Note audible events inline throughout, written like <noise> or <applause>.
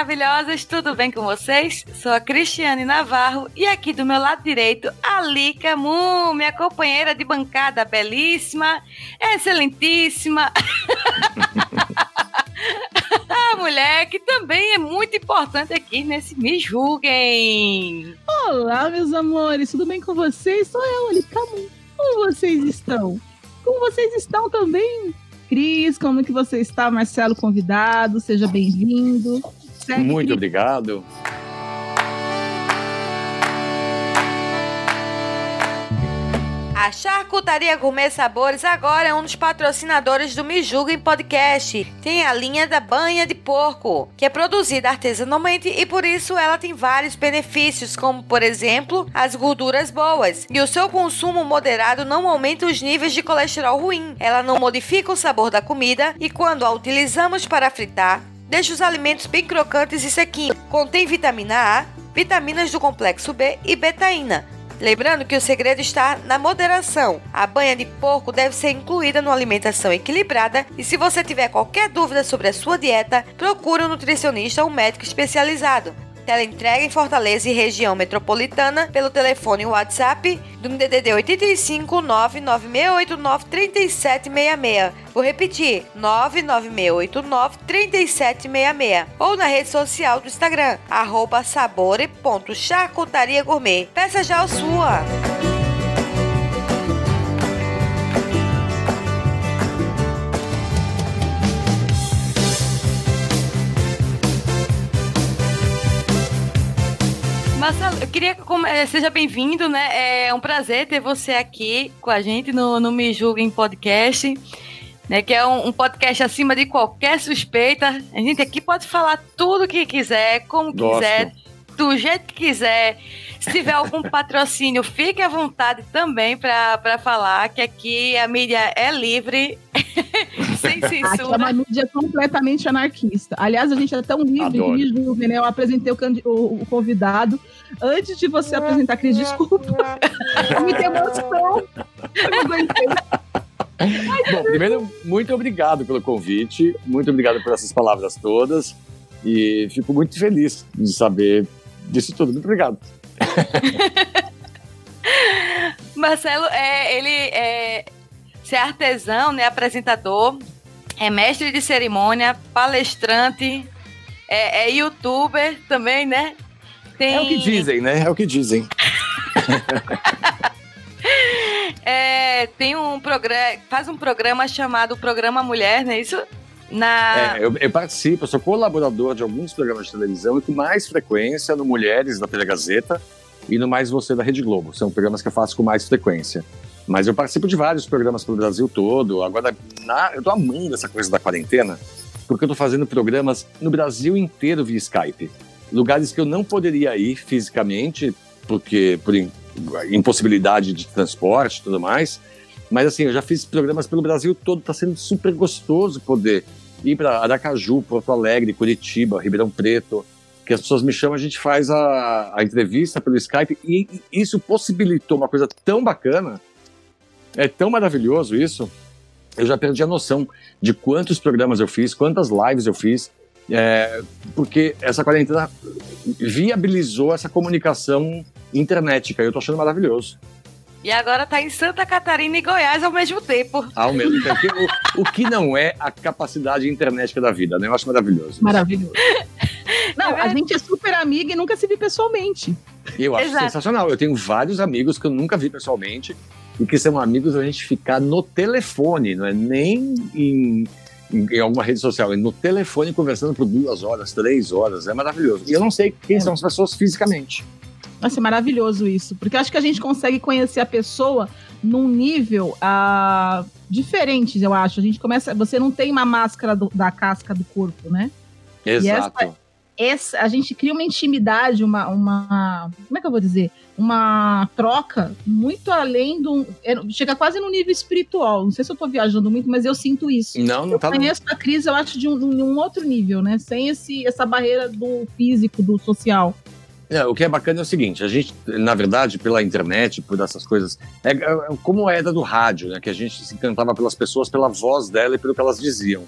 Maravilhosas, tudo bem com vocês? Sou a Cristiane Navarro e aqui do meu lado direito, a Lica Mu, minha companheira de bancada belíssima, excelentíssima. <laughs> a mulher que também é muito importante aqui nesse Me Julguem. Olá, meus amores, tudo bem com vocês? Sou eu, Ali Camu. Como vocês estão? Como vocês estão também? Cris, como que você está? Marcelo convidado, seja bem-vindo. Segue, Muito obrigado. A Charcutaria Gourmet Sabores agora é um dos patrocinadores do Me Julguem Podcast. Tem a linha da banha de porco, que é produzida artesanalmente e por isso ela tem vários benefícios, como por exemplo, as gorduras boas. E o seu consumo moderado não aumenta os níveis de colesterol ruim. Ela não modifica o sabor da comida e quando a utilizamos para fritar, deixa os alimentos bem crocantes e sequinhos. Contém vitamina A, vitaminas do complexo B e betaína. Lembrando que o segredo está na moderação. A banha de porco deve ser incluída numa alimentação equilibrada e se você tiver qualquer dúvida sobre a sua dieta, procure um nutricionista ou médico especializado. Teleentrega em Fortaleza e região metropolitana pelo telefone WhatsApp do DDD 85 99689 3766. Vou repetir: 99689 3766. Ou na rede social do Instagram, arroba gourmet. Peça já a sua! Marcelo, eu queria que eh, seja bem-vindo, né? É um prazer ter você aqui com a gente no, no Me Julguem Podcast, né? Que é um, um podcast acima de qualquer suspeita. A gente aqui pode falar tudo que quiser, como quiser, do jeito que quiser. Se tiver algum patrocínio, fique à vontade também para falar que aqui a mídia é livre, <laughs> sem Aqui é uma censura. mídia completamente anarquista. Aliás, a gente é tão livre que me né? Eu apresentei o, o- o convidado antes de você apresentar, Cris. Desculpa. <laughs> Muita emoção. Eu não aguentei. Bom, primeiro, muito obrigado pelo convite, muito obrigado por essas palavras todas e fico muito feliz de saber disso tudo. Muito obrigado. <laughs> Marcelo, é, ele é, é artesão, né, apresentador, é mestre de cerimônia, palestrante, é, é youtuber também, né? Tem, É o que dizem, né? É o que dizem. <laughs> é, tem um programa, faz um programa chamado Programa Mulher, não é isso? Na, É, eu, eu participo, eu sou colaborador de alguns programas de televisão e com mais frequência no Mulheres da TV Gazeta e no Mais Você da Rede Globo. São programas que eu faço com mais frequência. Mas eu participo de vários programas pelo Brasil todo. Agora, na- eu tô amando essa coisa da quarentena, porque eu tô fazendo programas no Brasil inteiro via Skype. Lugares que eu não poderia ir fisicamente, porque por im- impossibilidade de transporte e tudo mais. Mas assim, eu já fiz programas pelo Brasil todo, tá sendo super gostoso poder ir para Aracaju, Porto Alegre, Curitiba, Ribeirão Preto, que as pessoas me chamam, a gente faz a, a entrevista pelo Skype e e isso possibilitou uma coisa tão bacana, é tão maravilhoso isso, eu já perdi a noção de quantos programas eu fiz, quantas lives eu fiz, é, porque essa quarentena viabilizou essa comunicação internética, e eu tô achando maravilhoso. E agora tá em Santa Catarina e Goiás ao mesmo tempo. Ao mesmo tempo. o, o que não é a capacidade internética da vida, né? Eu acho maravilhoso. Maravilhoso. <laughs> Não, a gente é super amiga e nunca se viu pessoalmente. Eu acho Exato. sensacional. Eu tenho vários amigos que eu nunca vi pessoalmente e que são amigos a gente ficar no telefone, não é nem em, em, em alguma rede social, é no telefone conversando por duas horas, três horas. É maravilhoso. E eu não sei quem são as pessoas fisicamente. Nossa, é maravilhoso isso. Porque eu acho que a gente consegue conhecer a pessoa num nível ah, diferente, eu acho. A gente começa. Você não tem uma máscara do- da casca do corpo, né? Exato. Essa, a gente cria uma intimidade, uma, uma. Como é que eu vou dizer? Uma troca muito além do. é, Chega quase no nível espiritual. Não sei se eu tô viajando muito, mas eu sinto isso. Não, não Eu tá. conheço a crise, eu acho, de um, de um outro nível, né? Sem esse, essa barreira do físico, do social. É, o que é bacana é o seguinte, a gente, na verdade, pela internet, por essas coisas, é, é como a era do rádio, né? Que a gente se encantava pelas pessoas, pela voz dela e pelo que elas diziam.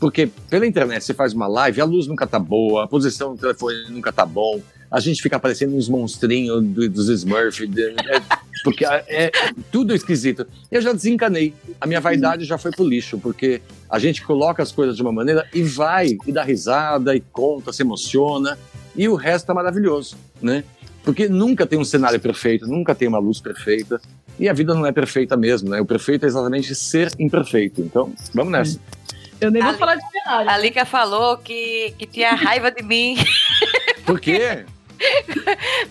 Porque pela internet você faz uma live, a luz nunca tá boa, a posição do telefone nunca tá bom, a gente fica aparecendo uns monstrinhos do- dos Smurfs, é, <laughs> porque é, é tudo esquisito. Eu já desencanei, a minha vaidade já foi pro lixo, porque a gente coloca as coisas de uma maneira e vai, e dá risada, e conta, se emociona, e o resto é maravilhoso, né? Porque nunca tem um cenário perfeito, nunca tem uma luz perfeita, e a vida não é perfeita mesmo, né? O perfeito é exatamente ser imperfeito. Então, vamos nessa. Eu nem vou Ali- falar de cenário. A Lica falou que, que tinha <laughs> raiva de mim Por quê?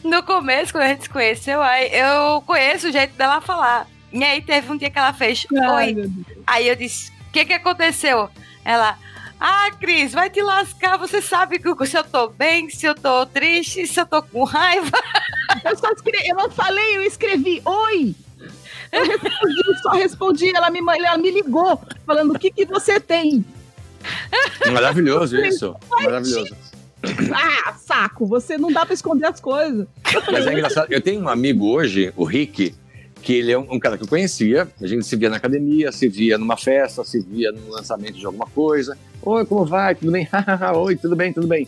no começo, quando a gente se conheceu. Aí eu conheço o jeito dela falar. E aí teve um dia que ela fez Ai, oi. Aí eu disse: O que que aconteceu? Ela. Ah, Cris, vai te lascar. Você sabe que se eu tô bem, se eu tô triste, se eu tô com raiva. <laughs> Eu só escrevi, eu não falei, eu escrevi oi. Eu respondi, só respondi, ela me, ela me ligou, falando o que, que você tem. Maravilhoso isso. Maravilhoso. Ah, saco, você não dá pra esconder as coisas. Mas é engraçado. Eu tenho um amigo hoje, o Rick, que ele é um, um cara que eu conhecia. A gente se via na academia, se via numa festa, se via no lançamento de alguma coisa. Oi, como vai? Tudo bem? <laughs> Oi, tudo bem, tudo bem.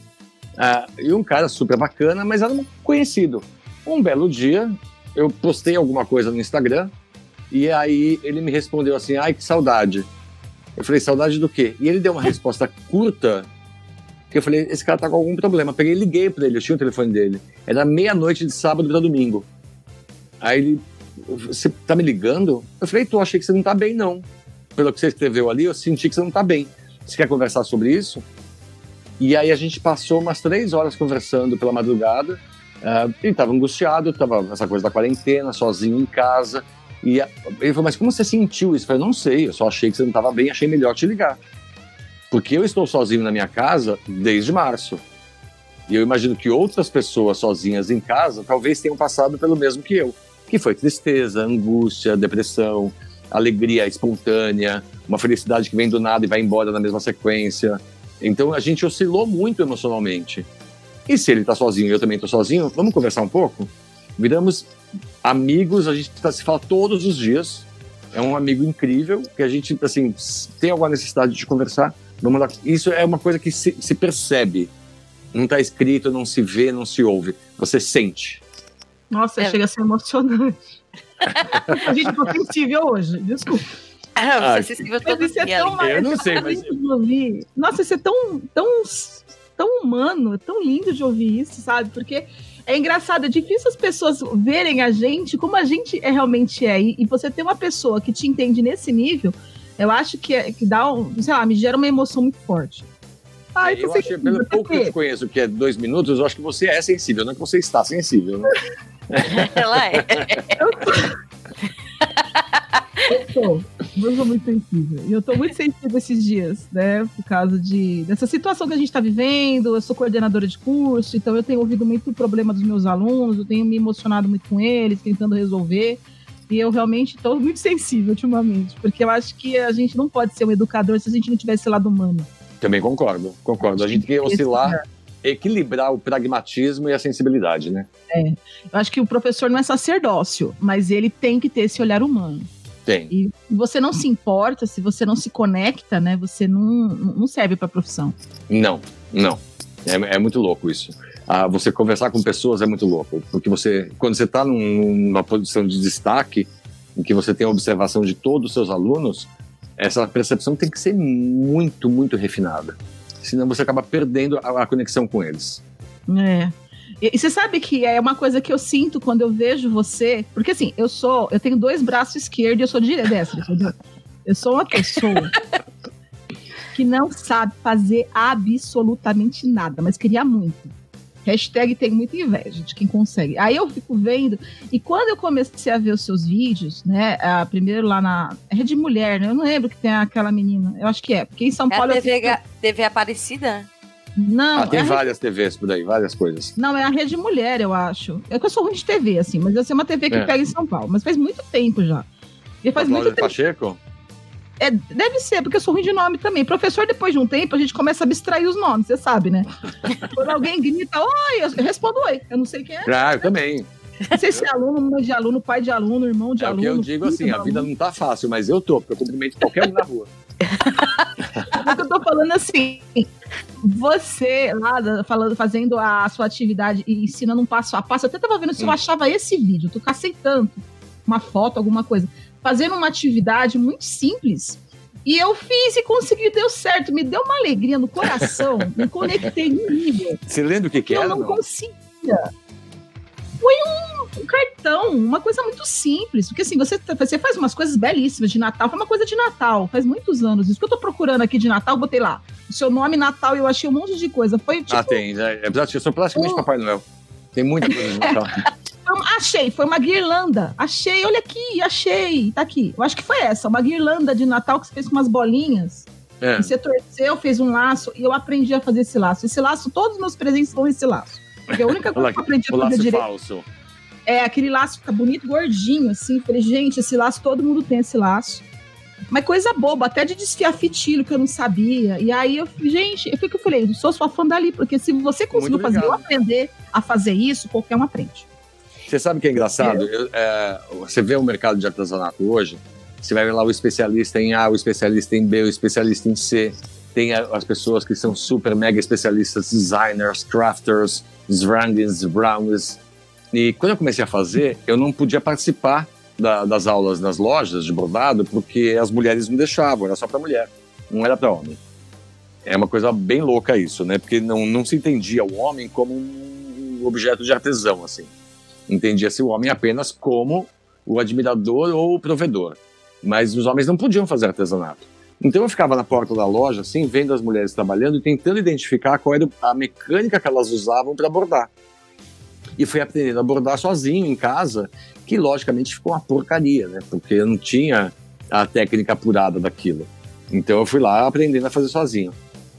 Ah, e um cara super bacana, mas era um conhecido. Um belo dia, eu postei alguma coisa no Instagram e aí ele me respondeu assim: ai, que saudade. Eu falei: saudade do quê? E ele deu uma resposta curta. Que eu falei, esse cara tá com algum problema. Peguei liguei pra ele, eu tinha o telefone dele. Era meia-noite de sábado pra domingo. Aí ele, você tá me ligando? Eu falei, tô, achei que você não tá bem, não. Pelo que você escreveu ali, eu senti que você não tá bem. Você quer conversar sobre isso? E aí a gente passou umas três horas conversando pela madrugada. Ah, ele tava angustiado, tava essa coisa da quarentena, sozinho em casa. E a- ele falou, mas como você sentiu isso? Eu falei, não sei, eu só achei que você não tava bem, achei melhor te ligar. Porque eu estou sozinho na minha casa desde março. E eu imagino que outras pessoas sozinhas em casa talvez tenham passado pelo mesmo que eu. Que foi tristeza, angústia, depressão, alegria espontânea, uma felicidade que vem do nada e vai embora na mesma sequência. Então a gente oscilou muito emocionalmente. E se ele tá sozinho e eu também tô sozinho, vamos conversar um pouco? Viramos amigos, a gente tá, se fala todos os dias. É um amigo incrível, que a gente, assim, tem alguma necessidade de conversar, vamos lá. Isso é uma coisa que se, se percebe. Não tá escrito, não se vê, não se ouve. Você sente. Nossa, É. chega a ser emocionante. a gente tô sensível hoje, desculpa. Ah, Ah, você se Mas todo isso é dia, tão Lica. Eu não sei, é mas- de ouvir. Nossa, isso é tão, tão, tão humano, é tão lindo de ouvir isso, sabe? Porque é engraçado, é difícil as pessoas verem a gente como a gente é, realmente é. E, e você ter uma pessoa que te entende nesse nível, eu acho que, é, que dá, um, sei lá, me gera uma emoção muito forte. Ai, eu acho, pelo pouco que eu te conheço, que é dois minutos, eu acho que você é sensível, não é que você está sensível. Né? <laughs> Ela é. Eu tô. Eu sou muito sensível. E eu tô muito sensível esses dias, né? Por causa de, dessa situação que a gente tá vivendo. Eu sou coordenadora de curso, então eu tenho ouvido muito o problema dos meus alunos, eu tenho me emocionado muito com eles, tentando resolver. E eu realmente tô muito sensível ultimamente, porque eu acho que a gente não pode ser um educador se a gente não tiver esse lado humano. Também concordo, concordo. A gente tem que oscilar, equilibrar o pragmatismo e a sensibilidade, né? Eu acho que o professor não é sacerdócio, mas ele tem que ter esse olhar humano. Tem. E você não se importa, se você não se conecta, né, você não, não serve para a profissão. Não, não. É, é muito louco isso. Ah, você conversar com pessoas é muito louco, porque você, quando você está numa posição de destaque, em que você tem a observação de todos os seus alunos, essa percepção tem que ser muito, muito refinada. Senão você acaba perdendo a, a conexão com eles. É. E, você sabe que é uma coisa que eu sinto quando eu vejo você. Porque assim, eu sou. Eu tenho dois braços esquerdos e eu sou direita, entendeu? Eu sou uma pessoa que não sabe fazer absolutamente nada, mas queria muito. Hashtag tem muita inveja de quem consegue. Aí eu fico vendo, e quando eu comecei a ver os seus vídeos, né? A, primeiro lá na é Rede Mulher, né? Eu não lembro que tem aquela menina. Eu acho que é, porque em São É Paulo. a eu TV, fico- TV Aparecida? Não, ah, tem é a Rede- várias TVs por aí, várias coisas. não, é a Rede Mulher, eu acho. É que eu sou ruim de TV, assim, mas eu sei uma TV que É. pega em São Paulo, mas faz muito tempo já. E faz a muito Cláudia tempo. Pacheco? É, deve ser, porque eu sou ruim de nome também. Professor, depois de um tempo, a gente começa a abstrair os nomes, você sabe, né? <laughs> Quando alguém grita, oi, eu respondo oi. Eu não sei quem é. Ah, eu também. Não sei se é aluno, mãe de aluno, pai de aluno, irmão de É o aluno. que eu digo assim, a vida não tá fácil, mas eu tô, porque eu cumprimento qualquer um na rua. <laughs> O que eu tô falando assim, você lá falando, fazendo a sua atividade e ensinando um passo a passo, eu até tava vendo se eu Hum. achava esse vídeo, eu tô cacei tanto, uma foto, alguma coisa, fazendo uma atividade muito simples. E eu fiz e consegui, deu certo, me deu uma alegria no coração, <laughs> me conectei no nível Você lembra o que, que que eu era? não não? conseguia. Foi um, um cartão, uma coisa muito simples. Porque assim, você, você faz umas coisas belíssimas de Natal. Foi uma coisa de Natal, faz muitos anos. Isso que eu tô procurando aqui de Natal, botei lá. O seu nome Natal eu achei um monte de coisa. Foi tipo. Ah, tem. É, é, eu sou praticamente. Papai Noel. Tem muita coisa de Natal. <laughs> uma- achei, foi uma guirlanda. Achei, olha aqui, achei. Tá aqui. Eu acho que foi essa, uma guirlanda de Natal que você fez com umas bolinhas. É. E você torceu, fez um laço, e eu aprendi a fazer esse laço. Esse laço, todos os meus presentes vão nesse laço. Porque a única coisa que eu aprendi a fazer direito falso. É, aquele laço fica bonito, gordinho, assim. Falei, gente, esse laço, todo mundo tem esse laço. Mas coisa boba, até de desfiar fitilho que eu não sabia. E aí eu gente, eu fico, eu falei, eu sou sua fã dali, porque se você conseguiu fazer eu aprender a fazer isso, qualquer um aprende. Você sabe o que é engraçado? Eu- é, você vê o mercado de artesanato hoje, você vai ver lá o especialista em A, o especialista em B, o especialista em C. Tem a- as pessoas que são super mega especialistas, designers, crafters, Svrangins, Browns. E quando eu comecei a fazer, eu não podia participar da- das aulas nas lojas de bordado porque as mulheres não deixavam, era só para mulher, não era para homem. É uma coisa bem louca isso, né? Porque não, não se entendia o homem como um objeto de artesão, assim entendia-se o homem apenas como o admirador ou o provedor. Mas os homens não podiam fazer artesanato. Então eu ficava na porta da loja, assim, vendo as mulheres trabalhando e tentando identificar qual era a mecânica que elas usavam para bordar. E fui aprendendo a bordar sozinho em casa, que logicamente ficou uma porcaria, né? Porque eu não tinha a técnica apurada daquilo. Então eu fui lá aprendendo a fazer sozinho.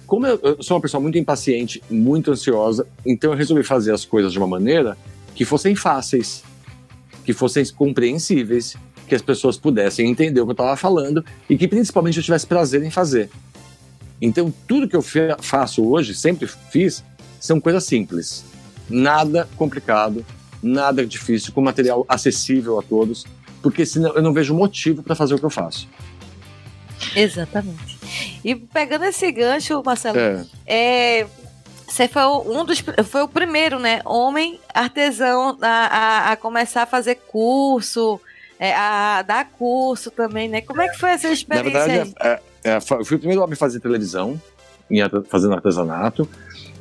Como eu, eu sou uma pessoa muito impaciente, muito ansiosa, então eu resolvi fazer as coisas de uma maneira que fossem fáceis, que fossem compreensíveis, que as pessoas pudessem entender o que eu estava falando e que principalmente eu tivesse prazer em fazer. Então, tudo que eu faço hoje, sempre fiz, são coisas simples. Nada complicado, nada difícil, com material acessível a todos, porque senão eu não vejo motivo para fazer o que eu faço. Exatamente. E pegando esse gancho, Marcelo, É, é, você foi um dos foi o primeiro, né, homem artesão a, a, a começar a fazer curso, é, a dar curso também, né? Como é que foi essa Na experiência verdade, aí? é- é, eu fui o primeiro homem a fazer televisão, fazendo artesanato.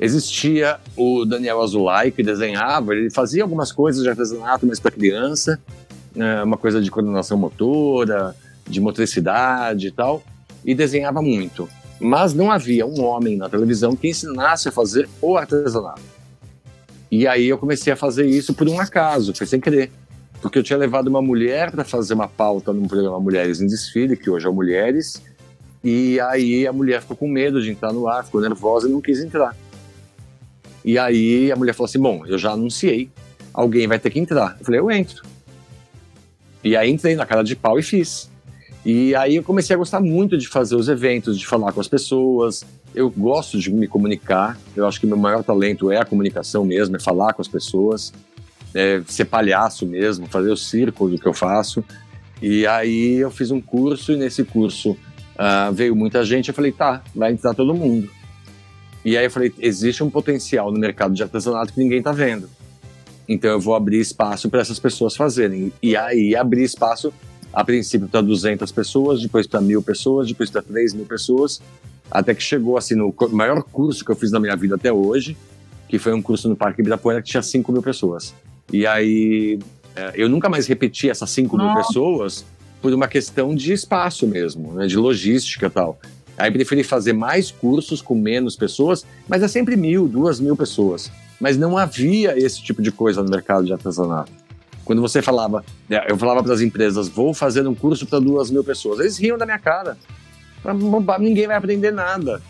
Existia o Daniel Azulay, que desenhava, ele fazia algumas coisas de artesanato, mas para criança, né, uma coisa de coordenação motora, de motricidade e tal, e desenhava muito. Mas não havia um homem na televisão que ensinasse a fazer o artesanato. E aí eu comecei a fazer isso por um acaso, foi sem querer. Porque eu tinha levado uma mulher para fazer uma pauta num programa Mulheres em Desfile, que hoje é Mulheres, e aí a mulher ficou com medo de entrar no ar, ficou nervosa e não quis entrar. E aí a mulher falou assim: Bom, eu já anunciei, alguém vai ter que entrar. Eu falei: Eu entro. E aí entrei na cara de pau e fiz. E aí eu comecei a gostar muito de fazer os eventos, de falar com as pessoas. Eu gosto de me comunicar. Eu acho que meu maior talento é a comunicação mesmo, é falar com as pessoas, é ser palhaço mesmo, fazer o circo do que eu faço. E aí eu fiz um curso e nesse curso ah, veio muita gente. Eu falei, tá, vai entrar todo mundo. E aí eu falei, existe um potencial no mercado de artesanato que ninguém tá vendo. Então eu vou abrir espaço para essas pessoas fazerem. E aí abrir espaço a princípio para 200 pessoas, depois para mil pessoas, depois para 3 mil pessoas, até que chegou assim no maior curso que eu fiz na minha vida até hoje, que foi um curso no Parque Ibirapuera que tinha 5 mil pessoas. E aí é, eu nunca mais repeti essas 5 mil pessoas por uma questão de espaço mesmo, né, de logística e tal. Aí preferi fazer mais cursos com menos pessoas, mas é sempre mil, duas mil pessoas. Mas não havia esse tipo de coisa no mercado de artesanato. Quando você falava, é, eu falava para as empresas, vou fazer um curso para duas mil pessoas, eles riam da minha cara. Falavam, "Boba- Ninguém vai aprender nada.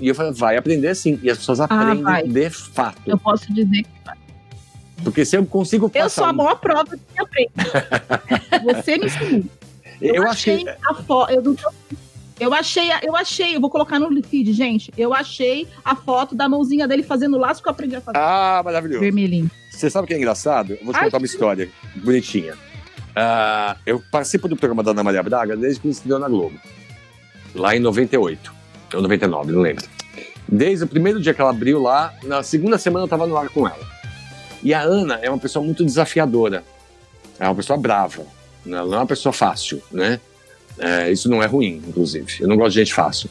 E eu falei, vai aprender sim. E as pessoas aprendem vai. de fato. Eu posso dizer que Porque se eu consigo eu passar sou a maior prova de que aprende. <laughs> Você me ensinou. Eu, eu achei achei. a foto. Eu, não- eu achei, eu achei, eu vou colocar no feed, gente. Eu achei a foto da mãozinha dele fazendo o laço que eu aprendi a fazer. Ah, maravilhoso. Vermelhinho. Você sabe o que é engraçado? Eu vou te Ai, contar uma história bonitinha. Ah, eu participo do programa da Ana Maria Braga desde que estreou na Globo. Lá em 98. Ou 99, não lembro. Desde o primeiro dia que ela abriu lá, na segunda semana eu estava no ar com ela. E a Ana é uma pessoa muito desafiadora. É uma pessoa brava. né? Ela não é uma pessoa fácil, né? É, isso não é ruim, inclusive. Eu não gosto de gente fácil.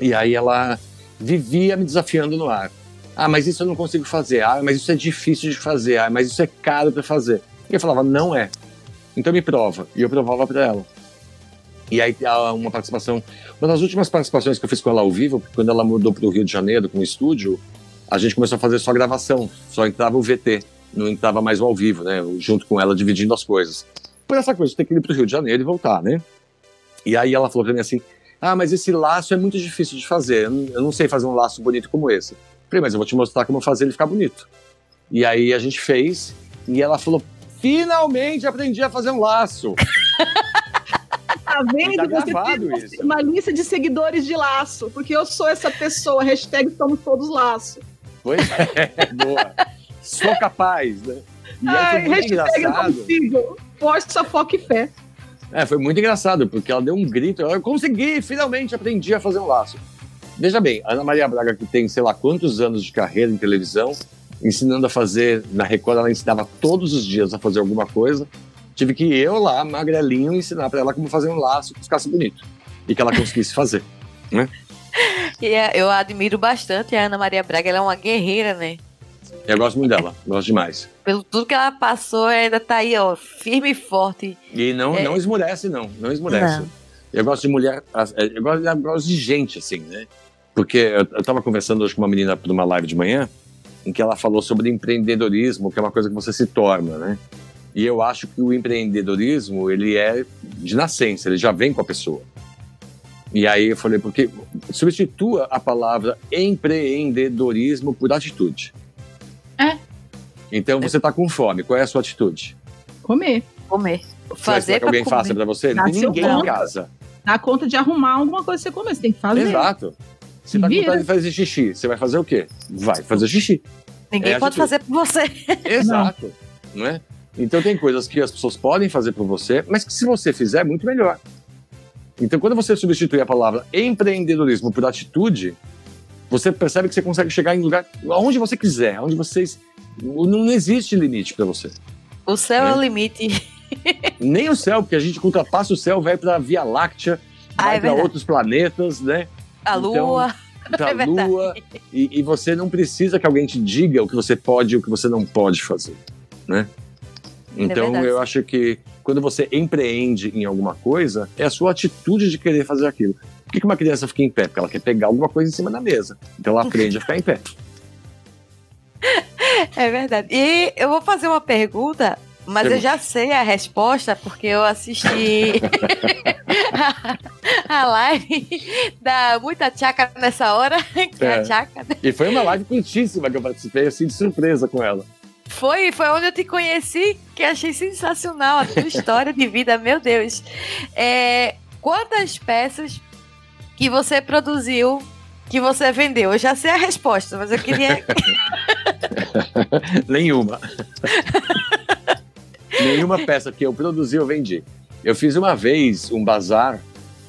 E aí ela vivia me desafiando no ar. Ah, mas isso eu não consigo fazer. Ah, mas isso é difícil de fazer. Ah, mas isso é caro para fazer. E eu falava, não é. Então me prova. E eu provava para ela. E aí uma participação, uma das últimas participações que eu fiz com ela ao vivo, quando ela mudou para o Rio de Janeiro com o estúdio, a gente começou a fazer só gravação, só entrava o VT, não entrava mais o ao vivo, né? Junto com ela dividindo as coisas. Por essa coisa ter que ir para o Rio de Janeiro e voltar, né? E aí ela falou para mim assim: Ah, mas esse laço é muito difícil de fazer. Eu não, sei fazer um laço bonito como esse. Falei, mas eu vou te mostrar como fazer ele ficar bonito. E aí a gente fez, e ela falou: Finalmente aprendi a fazer um laço. <laughs> Tá vendo? Tá Você tem isso. uma lista de seguidores de laço, porque eu sou essa pessoa. Hashtag somos todos laço. Pois é, <laughs> boa. Sou capaz, né? E aí foi Ai, muito eu engraçado. Força, foco e fé. É, foi muito engraçado, porque ela deu um grito. Eu consegui, finalmente aprendi a fazer um laço. Veja bem, a Ana Maria Braga, que tem sei lá quantos anos de carreira em televisão, ensinando a fazer, na Record ela ensinava todos os dias a fazer alguma coisa. Tive que eu lá, magrelinho, ensinar pra ela como fazer um laço que ficasse bonito. E que ela conseguisse fazer. <laughs> E é- eu admiro bastante a Ana Maria Braga, ela é uma guerreira, né? Eu gosto muito dela, gosto demais. Pelo tudo que ela passou, ainda tá aí, ó, firme e forte. E não, É. não esmurece, não. Não esmurece. Não. Eu gosto de mulher. Eu gosto, eu gosto de gente, assim, né? Porque eu, eu tava conversando hoje com uma menina por uma live de manhã, em que ela falou sobre empreendedorismo, que é uma coisa que você se torna, né? E eu acho que o empreendedorismo, ele é de nascença, ele já vem com a pessoa. E aí eu falei, porque substitua a palavra empreendedorismo por atitude. É. Então você tá com fome, qual é a sua atitude? Comer. Comer. Você Fazer que pra alguém comer. faça pra você? Não Dá tem ninguém em casa. Dá conta de arrumar alguma coisa pra você comer. Você tem que fazer. Exato. Você Se tá com vontade de fazer xixi, você vai fazer o quê? Vai fazer xixi. Ninguém É, pode atitude. fazer por você. <laughs> Exato. Não é? Então tem coisas que as pessoas podem fazer por você, mas que se você fizer, é muito melhor. Então quando você substitui a palavra empreendedorismo por atitude, você percebe que você consegue chegar em lugar aonde você quiser, aonde vocês não existe limite para você. O céu é, É. o limite. <laughs> Nem o céu, porque a gente ultrapassa o céu, vai para a Via Láctea, Ah, vai é para outros planetas, né? A Então, lua. <laughs> pra É lua e, e você não precisa que alguém te diga o que você pode e o que você não pode fazer, né? Então É eu acho que quando você empreende em alguma coisa, é a sua atitude de querer fazer aquilo. Por que uma criança fica em pé? Porque ela quer pegar alguma coisa em cima da mesa. Então ela aprende a ficar em pé. <laughs> É verdade. E eu vou fazer uma pergunta, mas eu já sei a resposta, porque eu assisti <laughs> a live da Muita Tchaca nessa hora. <laughs> Que é. É. a Tchaca. E foi uma live curtíssima que eu participei, assim, de surpresa com ela. Foi, foi onde eu te conheci, que achei sensacional a tua história de vida, meu Deus. É, quantas peças que você produziu que você vendeu? Eu já sei a resposta, mas eu queria. <laughs> <laughs> Nenhuma. Nenhuma peça que eu produzi eu vendi. Eu fiz uma vez um bazar,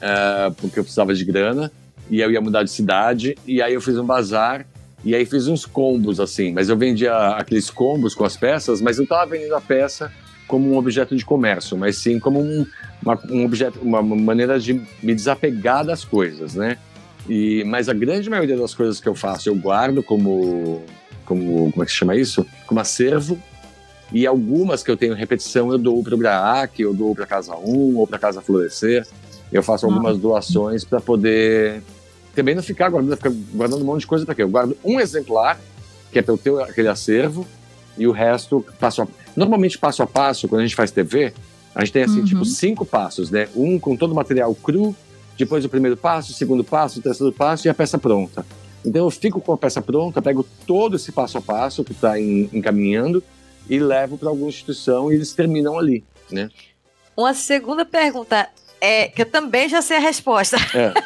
eh, porque eu precisava de grana, e eu ia mudar de cidade, e aí eu fiz um bazar, e aí fiz uns combos assim, mas eu vendia aqueles combos com as peças, mas eu tava vendendo a peça como um objeto de comércio, mas sim como um, uma, um objeto, uma maneira de me desapegar das coisas, né? E, mas a grande maioria das coisas que eu faço eu guardo como, como como é que se chama isso? Como acervo. E algumas que eu tenho repetição eu dou para o GRAAC, eu dou para Casa 1 ou para Casa Florescer. Eu faço algumas doações para poder também não ficar guardando, ficar guardando um monte de coisa para quê? Eu guardo um exemplar, que é para eu ter aquele acervo, e o resto passo a... Normalmente, passo a passo, quando a gente faz TV, a gente tem assim, Uhum. tipo, cinco passos, né? Um com todo o material cru, depois o primeiro passo, o segundo passo, o terceiro passo e a peça pronta. Então eu fico com a peça pronta, pego todo esse passo a passo que está encaminhando e levo para alguma instituição e eles terminam ali, né? Uma segunda pergunta, é, que eu também já sei a resposta. É. <laughs>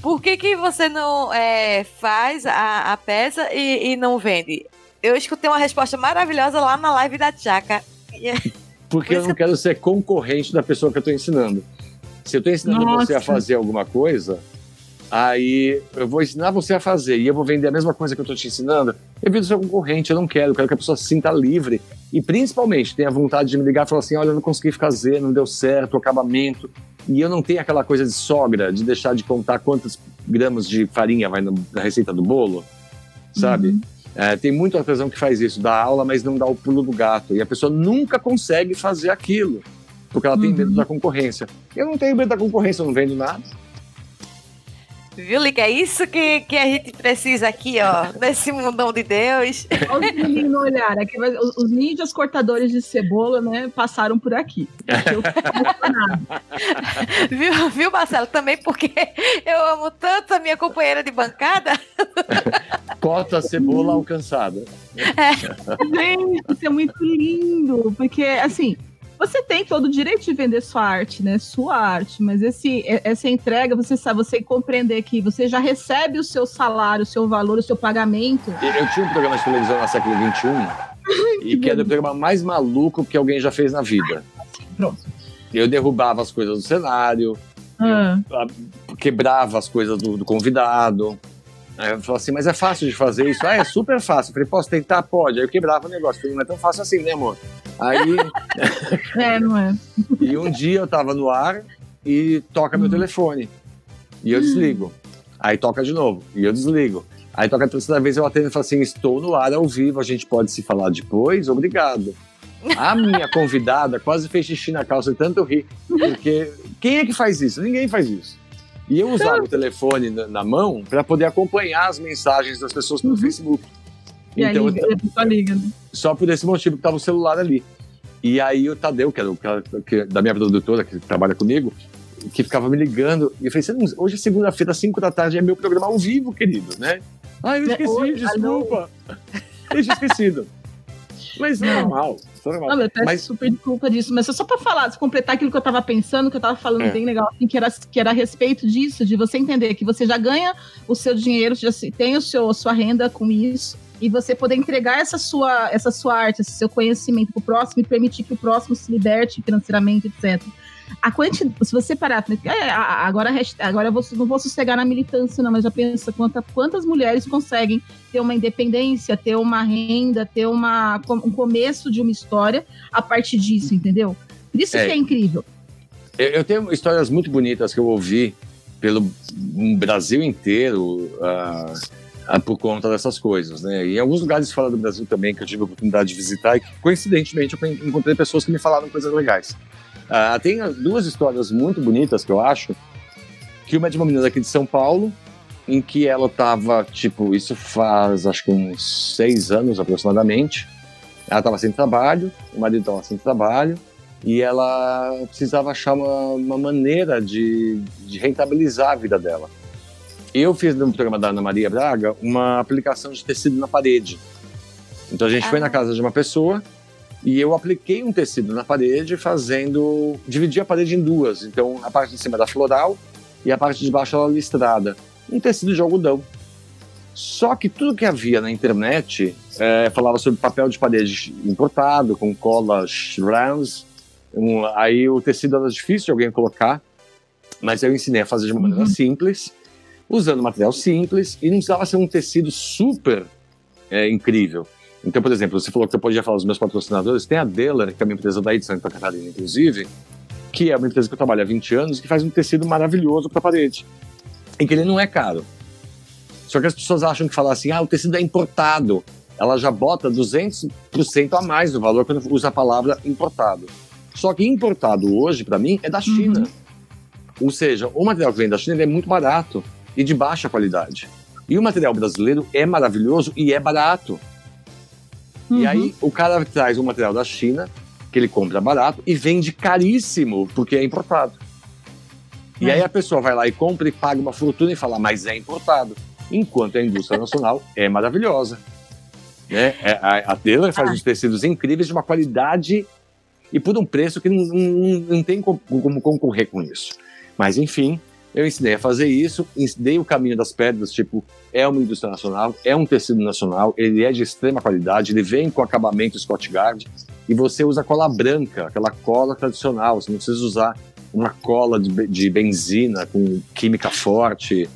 Por que, que você não é, faz a, a peça e, e não vende? Eu escutei uma resposta maravilhosa lá na live da Tchaka. Porque eu não quero ser concorrente da pessoa que eu estou ensinando. Se eu estou ensinando você a Nossa. fazer alguma coisa, aí eu vou ensinar você a fazer e eu vou vender a mesma coisa que eu estou te ensinando, eu viro seu concorrente, eu não quero, eu quero que a pessoa se sinta livre e principalmente tenha vontade de me ligar e falar assim, olha, eu não consegui fazer, não deu certo, o acabamento, e eu não tenho aquela coisa de sogra, de deixar de contar quantos gramas de farinha vai na receita do bolo, sabe? É, tem muito artesão que faz isso, dá aula, mas não dá o pulo do gato. E a pessoa nunca consegue fazer aquilo, porque ela tem Uhum. medo da concorrência. Eu não tenho medo da concorrência, eu não vendo nada. Viu, Lica? É isso que, que a gente precisa aqui, ó, nesse mundão de Deus. Olha os meninos no olhar. Aqui os, os ninjas cortadores de cebola, né, passaram por aqui. Eu fico emocionada. <laughs> Viu, viu, Marcelo? Também porque eu amo tanto a minha companheira de bancada. <laughs> Cota cebola alcançada. Gente, isso é muito lindo. Porque, assim, você tem todo o direito de vender sua arte, né? Sua arte, mas esse, essa entrega, você sabe, você compreender que você já recebe o seu salário, o seu valor, o seu pagamento. Eu eu tinha um programa de televisão no século XXI, e que era o programa mais maluco que alguém já fez na vida. Pronto. Eu derrubava as coisas do cenário, Ah, quebrava as coisas do, do convidado. Aí eu falava assim, mas é fácil de fazer isso? Ah, é super fácil. Eu falei, posso tentar? Pode. Aí eu quebrava o negócio. Eu falei, não é tão fácil assim, né, amor? Aí, <laughs> é, não é? <laughs> e um dia eu tava no ar e toca meu telefone. E eu desligo. Aí toca de novo. E eu desligo. Aí toca a terceira vez, eu atendo e falo assim, estou no ar ao vivo, a gente pode se falar depois? Obrigado. A minha convidada quase fez xixi na calça de tanto rir. Porque quem é que faz isso? Ninguém faz isso. E eu usava o telefone na, na mão para poder acompanhar as mensagens das pessoas pelo Facebook. E aí, Então, eu- a pessoa liga, né? só por esse motivo que tava o celular ali. E aí o Tadeu, que era o cara que- da minha produtora, que trabalha comigo, que ficava me ligando, e eu falei, "Você não- hoje é segunda-feira, às 5 da tarde, é meu programa ao vivo, querido, né? Ah, eu É, esqueci, oi, desculpa. Eu tinha esquecido. Mas Não. normal, normal. Não, eu peço Mas super desculpa disso, mas só pra falar, completar aquilo que eu tava pensando, que eu tava falando É. bem legal, assim, que, era, que era a respeito disso, de você entender que você já ganha o seu dinheiro, já tem o seu, a sua renda com isso, e você poder entregar essa sua, essa sua arte, esse seu conhecimento pro próximo e permitir que o próximo se liberte financeiramente, etc. A quanti, se você parar, é, a- a- agora, agora eu vou, não vou sossegar na militância, não, mas já pensa quanta, quantas mulheres conseguem ter uma independência, ter uma renda, ter uma, um começo de uma história a partir disso, entendeu? Por isso É. que é incrível. eu, eu tenho histórias muito bonitas que eu ouvi pelo Brasil inteiro ah, por conta dessas coisas, né? E em alguns lugares fora do Brasil também que eu tive a oportunidade de visitar e que, coincidentemente, eu encontrei pessoas que me falaram coisas legais. Ah, tem duas histórias muito bonitas que eu acho, que uma é de uma menina aqui de São Paulo, em que ela tava, tipo, isso faz acho que uns seis anos aproximadamente. Ela tava sem trabalho, o marido tava sem trabalho, e ela precisava achar uma, uma maneira de, de rentabilizar a vida dela. Eu fiz no programa da Ana Maria Braga uma aplicação de tecido na parede. Então a gente foi Ah. na casa de uma pessoa e eu apliquei um tecido na parede fazendo. dividi a parede em duas. Então a parte de cima era floral e a parte de baixo era listrada. Um tecido de algodão. Só que tudo que havia na internet eh, falava sobre papel de parede importado, com cola Shrams. Um, aí o tecido era difícil de alguém colocar, mas eu ensinei a fazer de uma maneira simples, usando material simples, e não precisava ser um tecido super eh, incrível. Então, por exemplo, você falou que eu podia falar dos meus patrocinadores. Tem a Deller, que é uma empresa daí de Santa Catarina, inclusive, que é uma empresa que eu trabalho há 20 anos, que faz um tecido maravilhoso para parede. E que ele não é caro. Só que as pessoas acham que falar assim, ah, o tecido é importado. Ela já bota 200% a mais do valor quando usa a palavra importado. Só que importado hoje, para mim, é da China. Ou seja, o material que vem da China é muito barato e de baixa qualidade. E o material brasileiro é maravilhoso e é barato. E aí o cara traz o material da China, que ele compra barato, e vende caríssimo, porque é importado. E É. aí a pessoa vai lá e compra e paga uma fortuna e fala, mas é importado. Enquanto a indústria <laughs> nacional é maravilhosa. Né? É, a, a Taylor faz uns tecidos incríveis de uma qualidade e por um preço que não, não, não tem como, como concorrer com isso. Mas enfim, eu ensinei a fazer isso, ensinei o caminho das pedras, tipo, é uma indústria nacional, é um tecido nacional, ele é de extrema qualidade, ele vem com acabamento Scott Guard e você usa cola branca, aquela cola tradicional, você não precisa usar uma cola de, de benzina com química forte.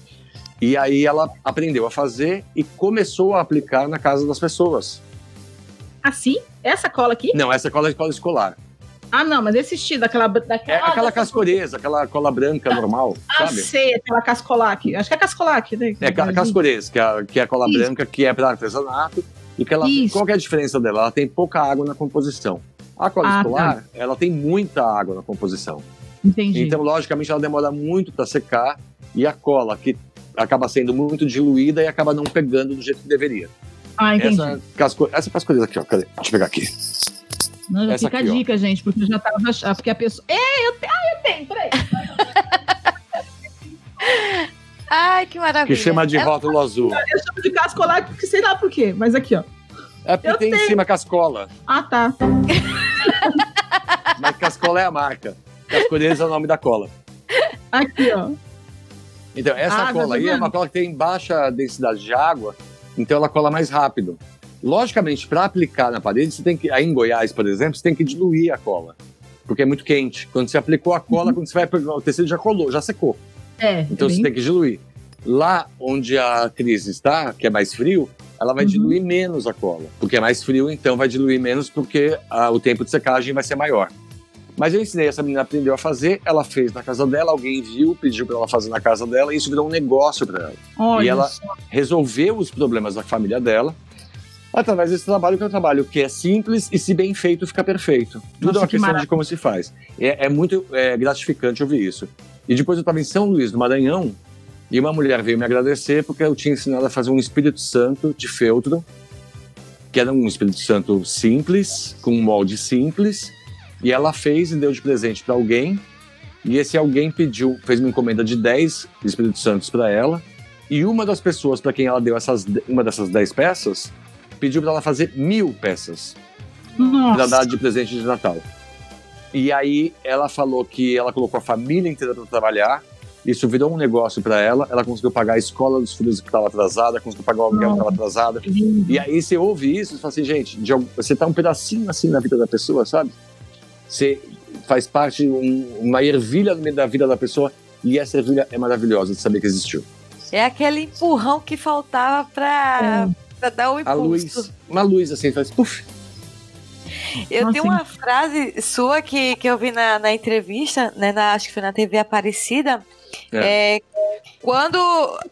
E aí ela aprendeu a fazer e começou a aplicar na casa das pessoas. Assim? Essa cola aqui? Não, essa cola é cola escolar. Ah, não, mas esse estilo, daquela. É daquela aquela ah, cascoreza, aquela cola branca normal, Ah, sabe? sei, aquela cascolac. Acho que é cascolac, né? É a cascoreza, que é, a- que é a cola Isso. branca, que é para artesanato. E que ela, Isso. qual que é a diferença dela? Ela tem pouca água na composição. A cola Ah, tá. escolar, ela tem muita água na composição. Entendi. Então, logicamente, ela demora muito para secar. E a cola, que acaba sendo muito diluída e acaba não pegando do jeito que deveria. ah, entendi. Essa, casco, essa cascoreza aqui, ó. Cadê? Deixa eu pegar aqui. Não, já essa fica aqui, a ó. dica, gente, porque eu já tava achando. Porque a pessoa. É, eu tenho. Ah, eu tenho, peraí. <laughs> Ai, que maravilha. Que chama de É- rótulo azul. Eu chamo de cascolac porque sei lá por quê. Mas aqui, ó. É porque Eu tem em tenho. cima cascola. Ah, tá. <laughs> Mas cascola é a marca. Cascoreza é o nome da cola. Aqui, ó. Então, essa Ah, cola tá aí é uma cola que tem baixa densidade de água, então ela cola mais rápido. Logicamente, para aplicar na parede, você tem que. Aí em Goiás, por exemplo, você tem que diluir a cola. Porque é muito quente. Quando você aplicou a cola, Uhum. quando você vai pegar, o tecido já colou, já secou. É. Então bem- você tem que diluir. Lá onde a Cris está, que é mais frio, ela vai Uhum. diluir menos a cola. Porque é mais frio, então vai diluir menos, porque ah, o tempo de secagem vai ser maior. Mas eu ensinei, essa menina aprendeu a fazer, ela fez na casa dela, alguém viu, pediu para ela fazer na casa dela, e isso virou um negócio para ela. Olha e ela- só. Resolveu os problemas da família dela através desse trabalho, que é um trabalho que é simples e, se bem feito, fica perfeito. Tudo Nossa, é uma que questão maravilha. de como se faz. É, é muito é, gratificante ouvir isso. E depois eu estava em São Luís, no Maranhão, e uma mulher veio me agradecer porque eu tinha ensinado a fazer um Espírito Santo de feltro, que era um Espírito Santo simples, com um molde simples, e ela fez e deu de presente para alguém. E esse alguém pediu, fez uma encomenda de 10 Espíritos Santos para ela. E uma das pessoas para quem ela deu essas, uma dessas 10 peças pediu para ela fazer mil peças para dar de presente de Natal. E aí ela falou que ela colocou a família inteira para trabalhar. Isso virou um negócio para ela. Ela conseguiu pagar a escola dos filhos que estava atrasada, conseguiu pagar o aluguel que estava atrasada. E aí você ouve isso e fala assim, gente, de você tá um pedacinho assim na vida da pessoa, sabe? Você faz parte, um- uma ervilha no meio da vida da pessoa e essa ervilha é maravilhosa de saber que existiu. É aquele empurrão que faltava pra, pra dar o A impulso. luz, uma luz assim, faz puf. Eu Nossa, tenho uma frase sua que, que eu vi na, na entrevista, né? na- acho que foi na TV Aparecida. É. quando,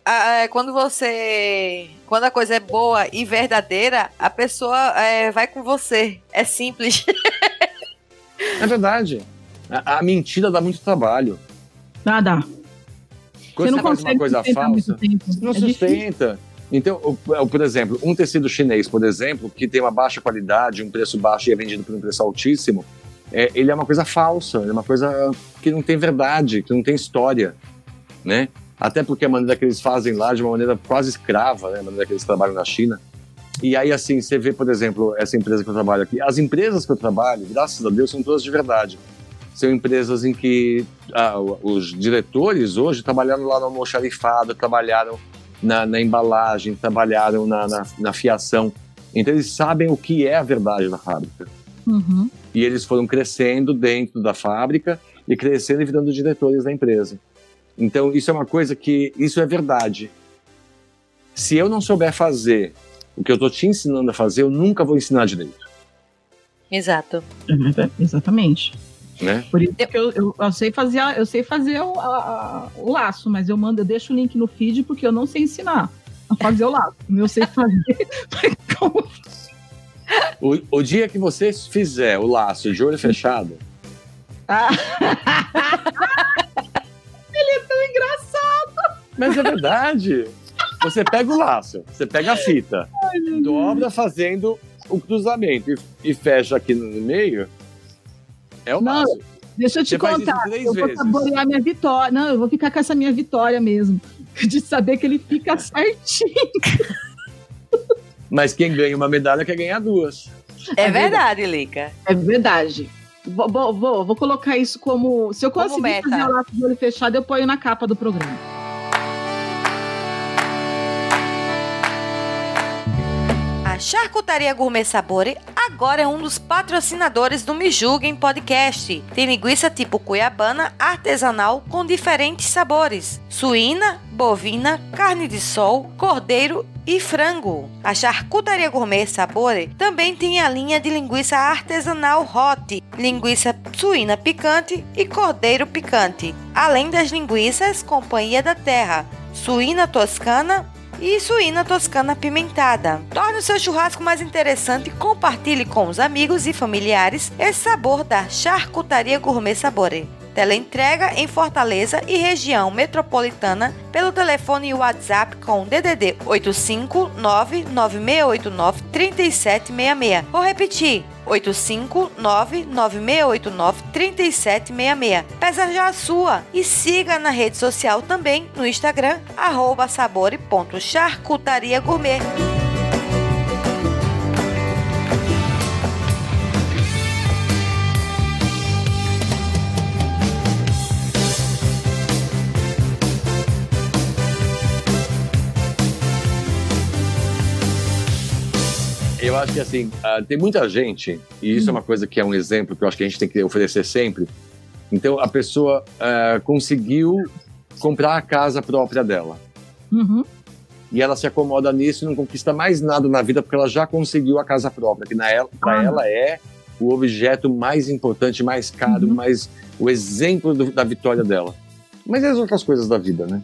a- é, quando você. Quando a coisa é boa e verdadeira, a pessoa é, vai com você. É simples. <laughs> É verdade. A, a mentira dá muito trabalho. Nada. Quando Você você, não faz uma consegue coisa falsa, não É difícil. Então, o- por exemplo, um tecido chinês, por exemplo, que tem uma baixa qualidade, um preço baixo e é vendido por um preço altíssimo, é, ele é uma coisa falsa, é uma coisa que não tem verdade, que não tem história, né? Até porque a maneira que eles fazem lá, de uma maneira quase escrava, né? A maneira que eles trabalham na China. E aí, assim, você vê, por exemplo, essa empresa que eu trabalho aqui. As empresas que eu trabalho, graças a Deus, são todas de verdade. São empresas em que ah, os diretores hoje trabalharam lá no almoxarifado, trabalharam na, na embalagem, trabalharam na, na, na fiação. Então eles sabem o que é a verdade da fábrica. Uhum. E eles foram crescendo dentro da fábrica e crescendo e virando diretores da empresa. Então isso é uma coisa que isso é verdade. Se eu não souber fazer o que eu tô te ensinando a fazer, eu nunca vou ensinar direito, Exato. Exatamente. Né? Por isso que eu, eu, eu sei fazer, eu sei fazer o, a- a- o laço, mas eu mando, eu deixo o link no feed porque eu não sei ensinar a fazer o laço. Eu sei fazer. <laughs> O, o dia que você fizer o laço de olho fechado, Ah. <laughs> Ele é tão engraçado. mas é verdade. Você pega o laço, você pega a fita, dobra fazendo o cruzamento e, e fecha aqui no meio. É o Não, laço. Deixa eu te Você contar. Eu vou vezes. saborear minha vitória. Não, eu vou ficar com essa minha vitória mesmo. <laughs> De saber que ele fica certinho. <laughs> Mas quem ganha uma medalha quer ganhar duas. É verdade, Lica. É verdade. Vou, vou, vou, vou colocar isso como. Se eu conseguir fazer o laço de olho fechado, eu ponho na capa do programa. Charcutaria Gourmet Sabore agora é um dos patrocinadores do Me Podcast. Tem linguiça tipo cuiabana artesanal com diferentes sabores: suína, bovina, carne de sol, cordeiro e frango. A Charcutaria Gourmet Sabore também tem a linha de linguiça artesanal Hot, linguiça suína picante e cordeiro picante, além das linguiças Companhia da Terra, suína toscana e suína toscana apimentada. Torne o seu churrasco mais interessante e compartilhe com os amigos e familiares esse sabor da Charcutaria Gourmet Sabore. Teleentrega em Fortaleza e região metropolitana pelo telefone e WhatsApp com DDD 85996893766. Vou repetir. 85996893766. Peça já a sua e siga na rede social também no Instagram arroba Eu acho que assim, ah, tem muita gente, e isso é uma coisa que é um exemplo que eu acho que a gente tem que oferecer sempre. Então, a pessoa ah, conseguiu comprar a casa própria dela. Uhum. E ela se acomoda nisso e não conquista mais nada na vida porque ela já conseguiu a casa própria, que para Ah. ela é o objeto mais importante, mais caro, Uhum. mais o exemplo do- da vitória dela. Mas e as outras coisas da vida, né?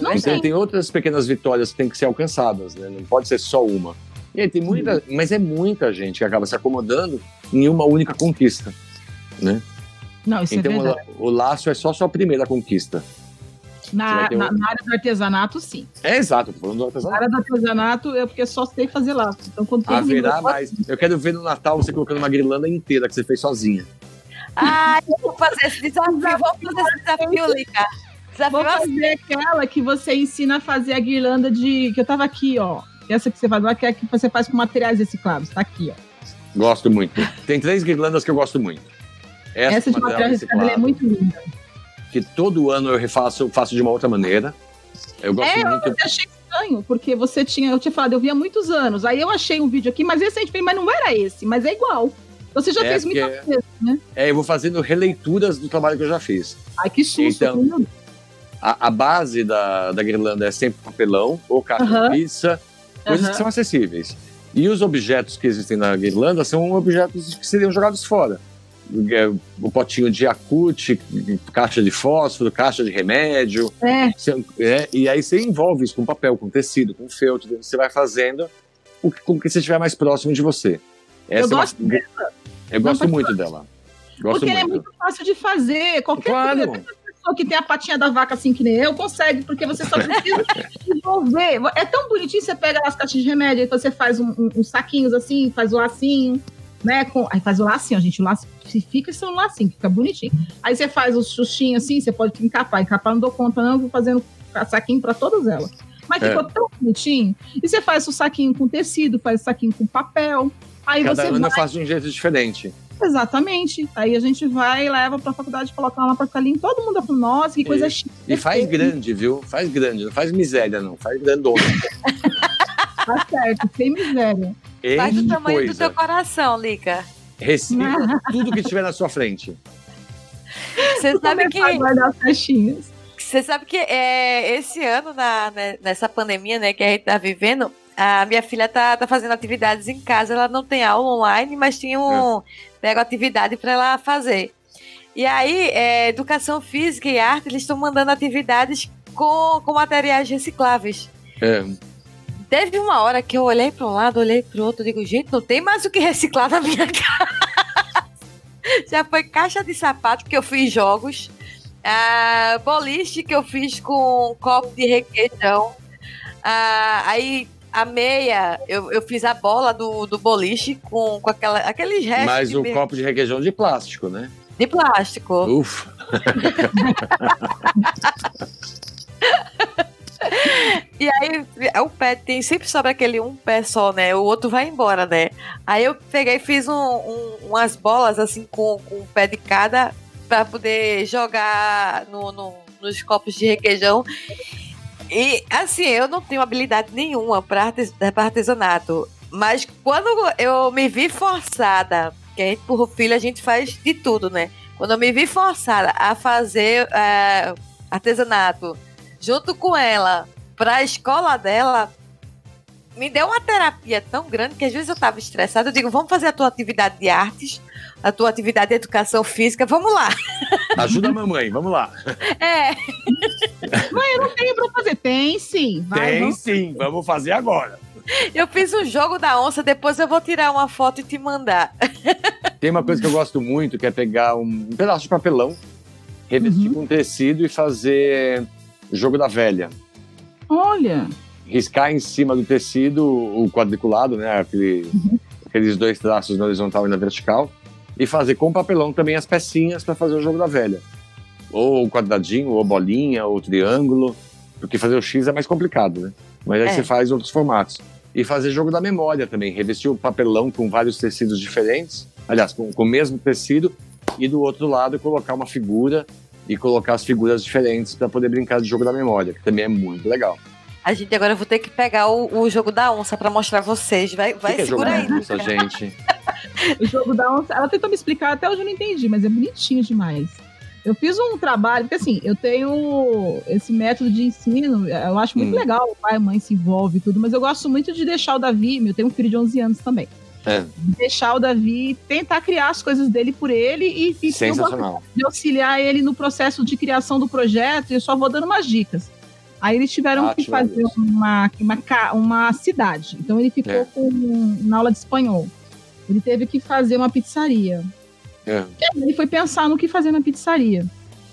Não então sei. tem outras pequenas vitórias que têm que ser alcançadas, né? Não pode ser só uma. E aí tem muita, mas é muita gente que acaba se acomodando em uma única conquista, né? Não, isso então é o, verdade. la- o laço é só sua primeira conquista. Na, na- um- na área do artesanato, sim. É exato, tô falando do Na artesanato. área do artesanato, é porque só sei fazer laço. Então, quando todo mundo- Haverá mais. Eu quero ver no Natal você colocando uma guirlanda inteira que você fez sozinha. Ai, eu vou fazer esse desafio. Vamos fazer esse desafio, Lica. Desafio Vou assim. fazer aquela que você ensina a fazer a guirlanda de. Que eu tava aqui, ó. Essa que você faz lá, que é que você faz com materiais reciclados. Tá aqui, ó. Gosto muito. Tem três guirlandas que eu gosto muito. Essa, Essa de com material reciclado é muito linda. que todo ano eu refaço, eu faço de uma outra maneira. Eu gosto É, eu muito. até achei estranho, porque você tinha, eu tinha falado, eu vi há muitos anos. Aí eu achei um vídeo aqui, mas esse a gente fez, mas não era esse, mas é igual. Você já É, fez muitas vezes, né? É, eu vou fazendo releituras do trabalho que eu já fiz. Ai, que susto. Então? A, a base da, da guirlanda é sempre papelão ou caixa Aham. de pizza, coisas Aham. que são acessíveis. E os objetos que existem na guirlanda são objetos que seriam jogados fora. É, O potinho de Yakut, caixa de fósforo, caixa de remédio. É, Você- é, e aí você envolve isso com papel, com tecido, com feltro. Você vai fazendo o que, com o que você estiver mais próximo de você. Eu Essa é uma- gosto Eu gosto pode muito dela. Gosto porque é muito. muito fácil de fazer. Qualquer Claro. coisa, pessoa que tem a patinha da vaca assim que nem eu consegue, porque você só precisa <laughs> envolver. É tão bonitinho, você pega as caixinhas de remédio, aí você faz um- um- uns saquinhos assim, faz o lacinho, né? Com, aí faz o lacinho, gente. O se fica um lacinho, fica bonitinho. Aí você faz os xuxinhos assim, você pode encapar. Encapar não dou conta, não, eu vou fazendo saquinho pra todas elas. Mas É. ficou tão bonitinho. E você faz o saquinho com tecido, faz o saquinho com papel. Aí Cada você ano vai faço de um jeito diferente. Exatamente. Aí a gente vai, leva pra faculdade, coloca lá ficar lindo. Todo mundo fala, nossa, que coisa E- chique. E faz grande, viu? Faz grande, não faz miséria, não. Faz grandona. Tá certo, sem miséria. Faz do tamanho do coisa. teu coração, Lica. Recicla <laughs> tudo que tiver na sua frente. Você sabe que. Começar a guardar as caixinhas. Você sabe que é, esse ano, na, né, nessa pandemia né, que a gente tá vivendo, A minha filha tá, tá fazendo atividades em casa, ela não tem aula online, mas tinha um. Pego atividade para ela fazer. E aí, é, educação física e arte, eles estão mandando atividades com, com materiais recicláveis. É, Teve uma hora que eu olhei para um lado, olhei para o outro, digo, gente, não tem mais o que reciclar na minha <laughs> casa. Já foi caixa de sapato que eu fiz jogos, ah, boliche que eu fiz com copo de requeijão, ah, aí a meia, eu, eu fiz a bola do, do boliche com, com aquela, aqueles restos mas o copo de requeijão de plástico, né? de plástico. Ufa. <laughs> E aí, o pé tem sempre sobra aquele um pé só, né? O outro vai embora, né? Aí eu peguei e fiz um- um- umas bolas assim com, com um pé de cada pra poder jogar no- no- nos copos de requeijão. E assim, eu não tenho habilidade nenhuma artes- pra artesanato. Mas quando eu me vi forçada, que a gente, por filho, a gente faz de tudo, né? Quando eu me vi forçada a fazer é, artesanato junto com ela pra escola dela, me deu uma terapia tão grande que às vezes eu tava estressada. Eu digo, vamos fazer a tua atividade de artes, a tua atividade de educação física, vamos lá. <laughs> Ajuda a mamãe, vamos lá. É, <laughs> Não tem pra fazer. Tem sim. Vai, Tem vamos- sim, vamos fazer agora. eu fiz o jogo da onça, depois eu vou tirar uma foto e te mandar. <laughs> Tem uma coisa que eu gosto muito, que é pegar um pedaço de papelão, revestir Uhum. com tecido e fazer jogo da velha. Olha. Riscar em cima do tecido o quadriculado, né? Aquele, Aqueles dois traços na horizontal e na vertical. E fazer com papelão também as pecinhas para fazer o jogo da velha. Ou quadradinho, ou bolinha, ou triângulo. Porque fazer o X é mais complicado, né? Mas aí É. você faz outros formatos. E fazer jogo da memória também. Revestir o papelão com vários tecidos diferentes. Aliás, com, com o mesmo tecido. E do outro lado colocar uma figura e colocar as figuras diferentes para poder brincar de jogo da memória, que também é muito legal. A gente agora eu vou ter que pegar o, o jogo da onça pra mostrar vocês. Vai, vai que que é jogo segura aí. onça, gente? <laughs> O jogo da onça. Ela tentou me explicar, até hoje eu não entendi, mas é bonitinho demais. Eu fiz um trabalho, porque assim, eu tenho esse método de ensino, eu acho muito Hum. legal, o pai e a mãe se envolvem e tudo, mas eu gosto muito de deixar o Davi, eu tenho um filho de 11 anos também, É, de deixar o Davi tentar criar as coisas dele por ele e, e sensacional. de auxiliar ele no processo de criação do projeto e eu só vou dando umas dicas. Aí eles tiveram Ah, que fazer uma, uma, uma cidade. Então ele ficou É. com, na aula de espanhol. Ele teve que fazer uma pizzaria. É. Ele foi pensar no que fazer na pizzaria.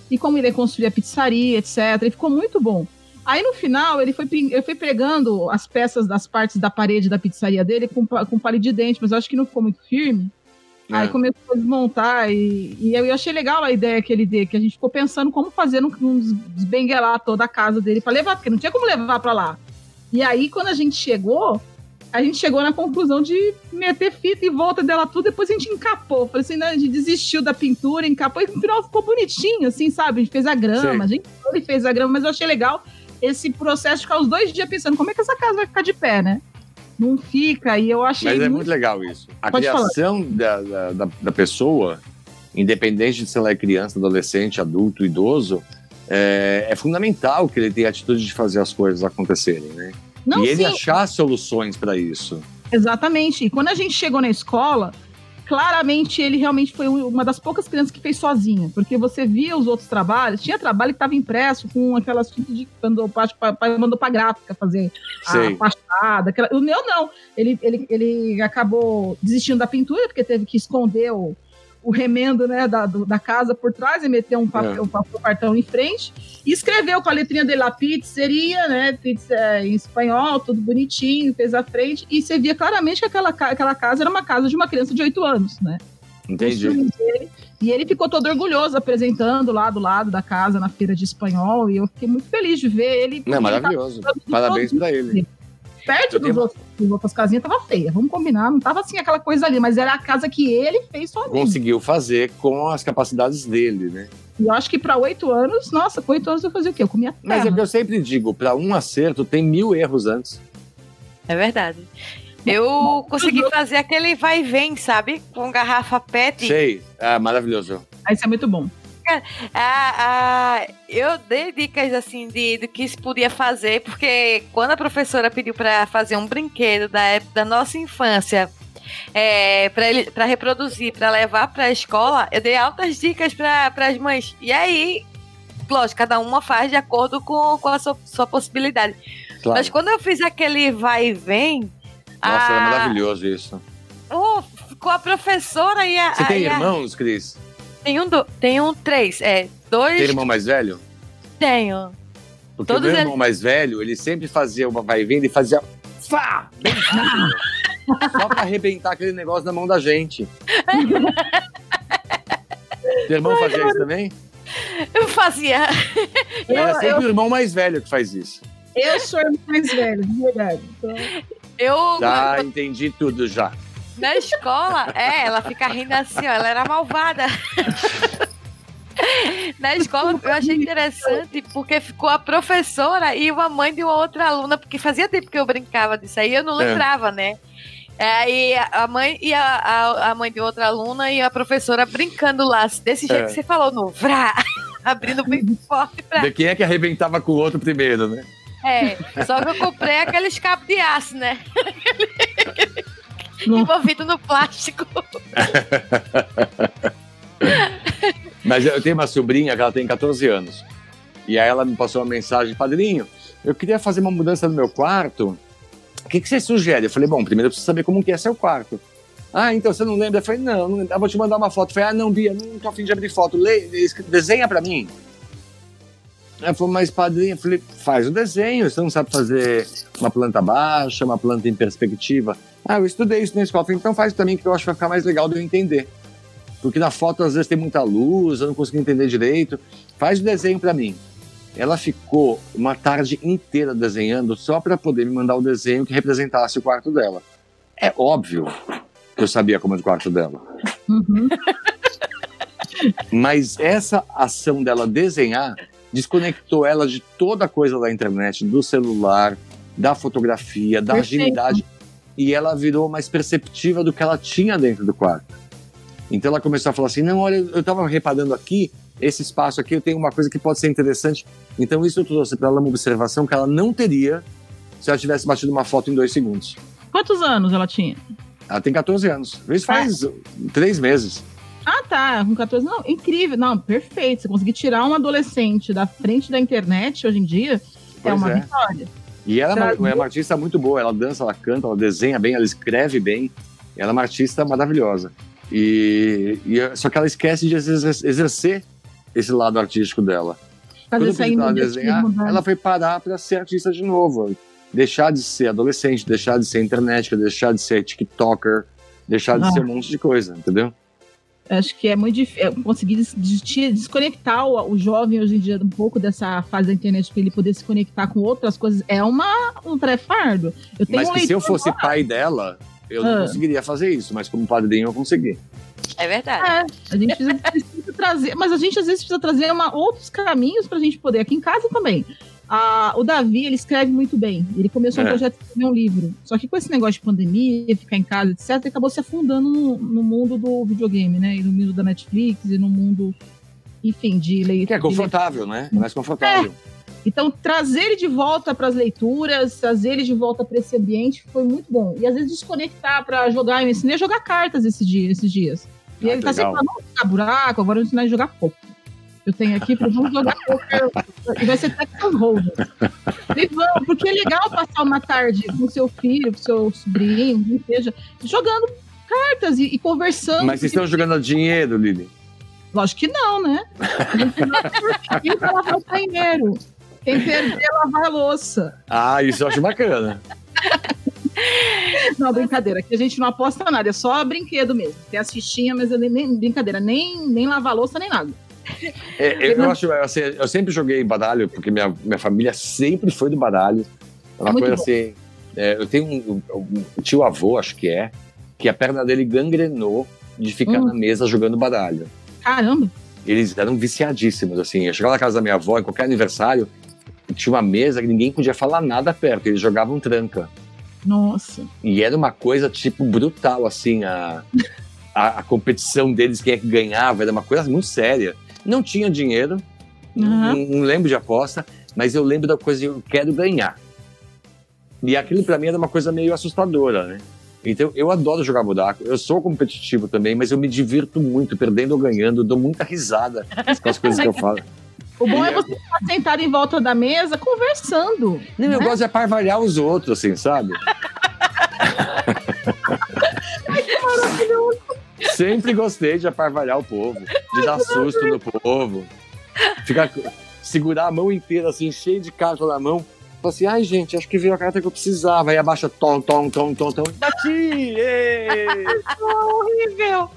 E como ele ia construir a pizzaria, etc. E ficou muito bom. Aí no final ele foi, ele foi pregando as peças das partes da parede da pizzaria dele com, com palito de dente, mas eu acho que não ficou muito firme. Aí É. começou a desmontar e, e eu achei legal a ideia que ele deu, que a gente ficou pensando como fazer um, um des- desbenguelar toda a casa dele para levar, porque não tinha como levar para lá. E aí quando a gente chegou, a gente chegou na conclusão de meter fita em volta dela tudo, depois a gente encapou. Falei assim, né, a gente desistiu da pintura, encapou e no final ficou bonitinho, assim, sabe? A gente fez a grama, Sim. a gente fez a grama, mas eu achei legal esse processo de ficar os dois dias pensando como é que essa casa vai ficar de pé, né? Não fica, e eu achei Mas é muito muito legal isso. A Pode criação da, da, da- da pessoa, independente de se ela é criança, adolescente, adulto, idoso, é, é fundamental que ele tenha a atitude de fazer as coisas acontecerem, né? Não, e ele sim, achar soluções para isso. Exatamente. E quando a gente chegou na escola, claramente ele realmente foi um- uma das poucas crianças que fez sozinha. Porque você via os outros trabalhos, tinha trabalho que estava impresso com aquelas fitas de. Mandou, acho que pa- pa- mandou pra gráfica fazer Sei. a fachada. Aquela, o meu não. Ele, ele, ele acabou desistindo da pintura, porque teve que esconder o, o remendo né, da, do- da casa por trás e meter um papel, um papel cartão em frente. E escreveu com a letrinha dele lá, pizzeria, né? Pizza é, em espanhol, tudo bonitinho, fez a frente. E você via claramente que aquela, aquela casa era uma casa de uma criança de 8 anos, né? Entendi. E ele ficou todo orgulhoso apresentando lá do lado da casa na feira de espanhol. E eu fiquei muito feliz de ver ele. Não, é tá maravilhoso. Parabéns para ele. Perto dos outros, das outras casinhas tava feia. Vamos combinar, não tava assim aquela coisa ali, mas era a casa que ele fez sozinho. Conseguiu fazer com as capacidades dele, né? E eu acho que pra oito anos, nossa, com oito anos eu fazia o quê? Eu comia Mas é o terra. que eu sempre digo, para um acerto tem mil erros antes. É verdade. Eu consegui fazer aquele vai e vem, sabe? Com garrafa PET. Sei, é maravilhoso. Aí isso é muito bom. <laughs> Ah, ah, eu dei dicas assim de, que se podia fazer, porque quando a professora pediu para fazer um brinquedo da época da nossa infância, é, para reproduzir, para levar para a escola, eu dei altas dicas para as mães. E aí, lógico, cada uma faz de acordo com, com a sua, sua possibilidade. Claro. Mas quando eu fiz aquele vai e vem. Nossa, a... é maravilhoso isso. Oh, ficou a professora e a. Você tem a- irmãos, Cris? Tem um, do... tem um três. É, dois. Tem irmão mais velho? Tenho. Porque Todos o meu eles- irmão mais velho, ele sempre fazia uma vai e vem, ele fazia fá, bem rápido, só pra arrebentar aquele negócio na mão da gente. <laughs> Teu irmão fazia isso também? Eu fazia. <laughs> É sempre o irmão mais velho que faz isso. Eu sou irmã mais velha, de verdade. Então, Eu. Tá, entendi tudo já. Na escola, é, ela fica rindo assim, ó, ela era malvada. Na escola eu achei interessante porque ficou a professora e uma mãe de uma outra aluna, porque fazia tempo que eu brincava disso aí, eu não É. lembrava, né? É, Aí a mãe e a, a, a mãe de outra aluna e a professora brincando lá, desse jeito É. que você falou, no vrá, <laughs> abrindo bem forte pra. De quem é que arrebentava com o outro primeiro, né? É, só que eu comprei aqueles cabos de aço, né? <laughs> Não. Envolvido no plástico. <laughs> Mas eu tenho uma sobrinha que ela tem 14 anos. E aí ela me passou uma mensagem, padrinho, eu queria fazer uma mudança no meu quarto. O que, que você sugere? Eu falei, bom, primeiro eu preciso saber como que é seu quarto. Ah, então você não lembra? Eu falei, não, não lembro. Eu vou te mandar uma foto. Eu falei, ah, não, Bia, não tô afim de abrir foto. Desenha pra mim. Ela falou, mas padrinho, eu falei, faz o desenho. Você não sabe fazer uma planta baixa, uma planta em perspectiva. Ah, eu estudei isso na escola. Falei, então faz mim que eu acho que vai ficar mais legal de eu entender. Porque na foto às vezes tem muita luz, eu não consigo entender direito. Faz o desenho pra mim. Ela ficou uma tarde inteira desenhando só para poder me mandar o desenho que representasse o quarto dela. É óbvio que eu sabia como é o quarto dela. uhum. <laughs> Mas essa ação dela desenhar desconectou ela de toda a coisa da internet, do celular, da fotografia, da Perfeito. agilidade. E ela virou mais perceptiva do que ela tinha dentro do quarto. Então ela começou a falar assim: não, olha, eu estava reparando aqui, esse espaço aqui, eu tenho uma coisa que pode ser interessante. Então isso eu trouxe para ela uma observação que ela não teria se ela tivesse batido uma foto em dois segundos. Quantos anos ela tinha? Ela tem 14 anos. Isso faz três meses. Ah, tá, com 14. Não, incrível. Não, perfeito. Você conseguir tirar um adolescente da frente da internet hoje em dia é Pois uma é. vitória. E ela é uma- é uma artista muito boa. Ela dança, ela canta, ela desenha bem, ela escreve bem. Ela é uma artista maravilhosa. E, e- só que ela esquece de exer- exercer esse lado artístico dela. Fazer Quando eu pedi pra ela desenhar, né? ela foi parar para ser artista de novo. Deixar de ser adolescente, deixar de ser internet, deixar de ser TikToker, deixar de Ah. ser um monte de coisa, entendeu? Acho que é muito difícil conseguir des- des- desconectar o, o jovem hoje em dia um pouco dessa fase da internet para ele poder se conectar com outras coisas. É uma, um tarefa árdua. Eu tenho Mas um que se eu fosse agora. pai dela, eu não Ah. conseguiria fazer isso, mas como padrinho eu consegui. É verdade. É, a gente precisa, <laughs> precisa trazer, mas a gente às vezes precisa trazer uma, outros caminhos pra gente poder. Aqui em casa também. Ah, o Davi, ele escreve muito bem. Ele começou um É. projeto de escrever um livro. Só que com esse negócio de pandemia, ficar em casa, etc., ele acabou se afundando no, no mundo do videogame, né? E no mundo da Netflix, e no mundo, enfim, de leitura. Que é confortável, né? É mais confortável. Então, trazer ele de volta para as leituras, trazer ele de volta para esse ambiente foi muito bom. E às vezes desconectar para jogar. Eu ensinei a jogar cartas esse dia, esses dias. E Ah, ele tá sempre legal. falando, vamos jogar buraco, agora eu ensinar ele a jogar poker. Eu tenho aqui, falei, vamos jogar poker. E vai ser Texas Hold'em. Falei, vamos, porque é legal passar uma tarde com seu filho, com seu sobrinho, quem seja, jogando cartas e, e conversando. Mas vocês estão jogando dinheiro, Lili? Lógico que não, né? Quem vai lavar o banheiro. Quem perder, lavar a louça. Ah, isso eu acho bacana. Não, brincadeira. Aqui a gente não aposta nada, é só brinquedo mesmo. Tem as fichinhas, mas eu nem- brincadeira, nem, nem lavar louça, nem nada. É, eu, eu acho, assim, eu sempre joguei baralho, porque minha, minha família sempre foi do baralho. É uma É coisa bom. assim. é, eu tenho um, um- um tio avô, acho que é, que a perna dele gangrenou de ficar Hum. na mesa jogando baralho. Caramba. Eles eram viciadíssimos, assim. Eu chegava na casa da minha avó, em qualquer aniversário, tinha uma mesa que ninguém podia falar nada perto, eles jogavam tranca. Nossa. E era uma coisa, tipo, brutal, assim, a, a, a competição deles, quem é que ganhava, era uma coisa muito séria. Não tinha dinheiro, Aham. não, não lembro de aposta, mas eu lembro da coisa de eu quero ganhar. E aquilo pra mim era uma coisa meio assustadora, né? Então eu adoro jogar buraco, eu sou competitivo também, mas eu me divirto muito, perdendo ou ganhando, dou muita risada com as coisas que eu falo. <laughs> O bom é você estar sentado em volta da mesa conversando. Não, eu gosto de aparvalhar os outros, assim, sabe? <laughs> Sempre gostei de aparvalhar o povo, de dar susto no povo. Ficar, segurar a mão inteira, assim, cheio de carta na mão. Falar assim, ai, gente, acho que veio a carta que eu precisava. Aí abaixa, tom, tom, tom, tom, tom. Bati! Ê! <laughs> Horrível!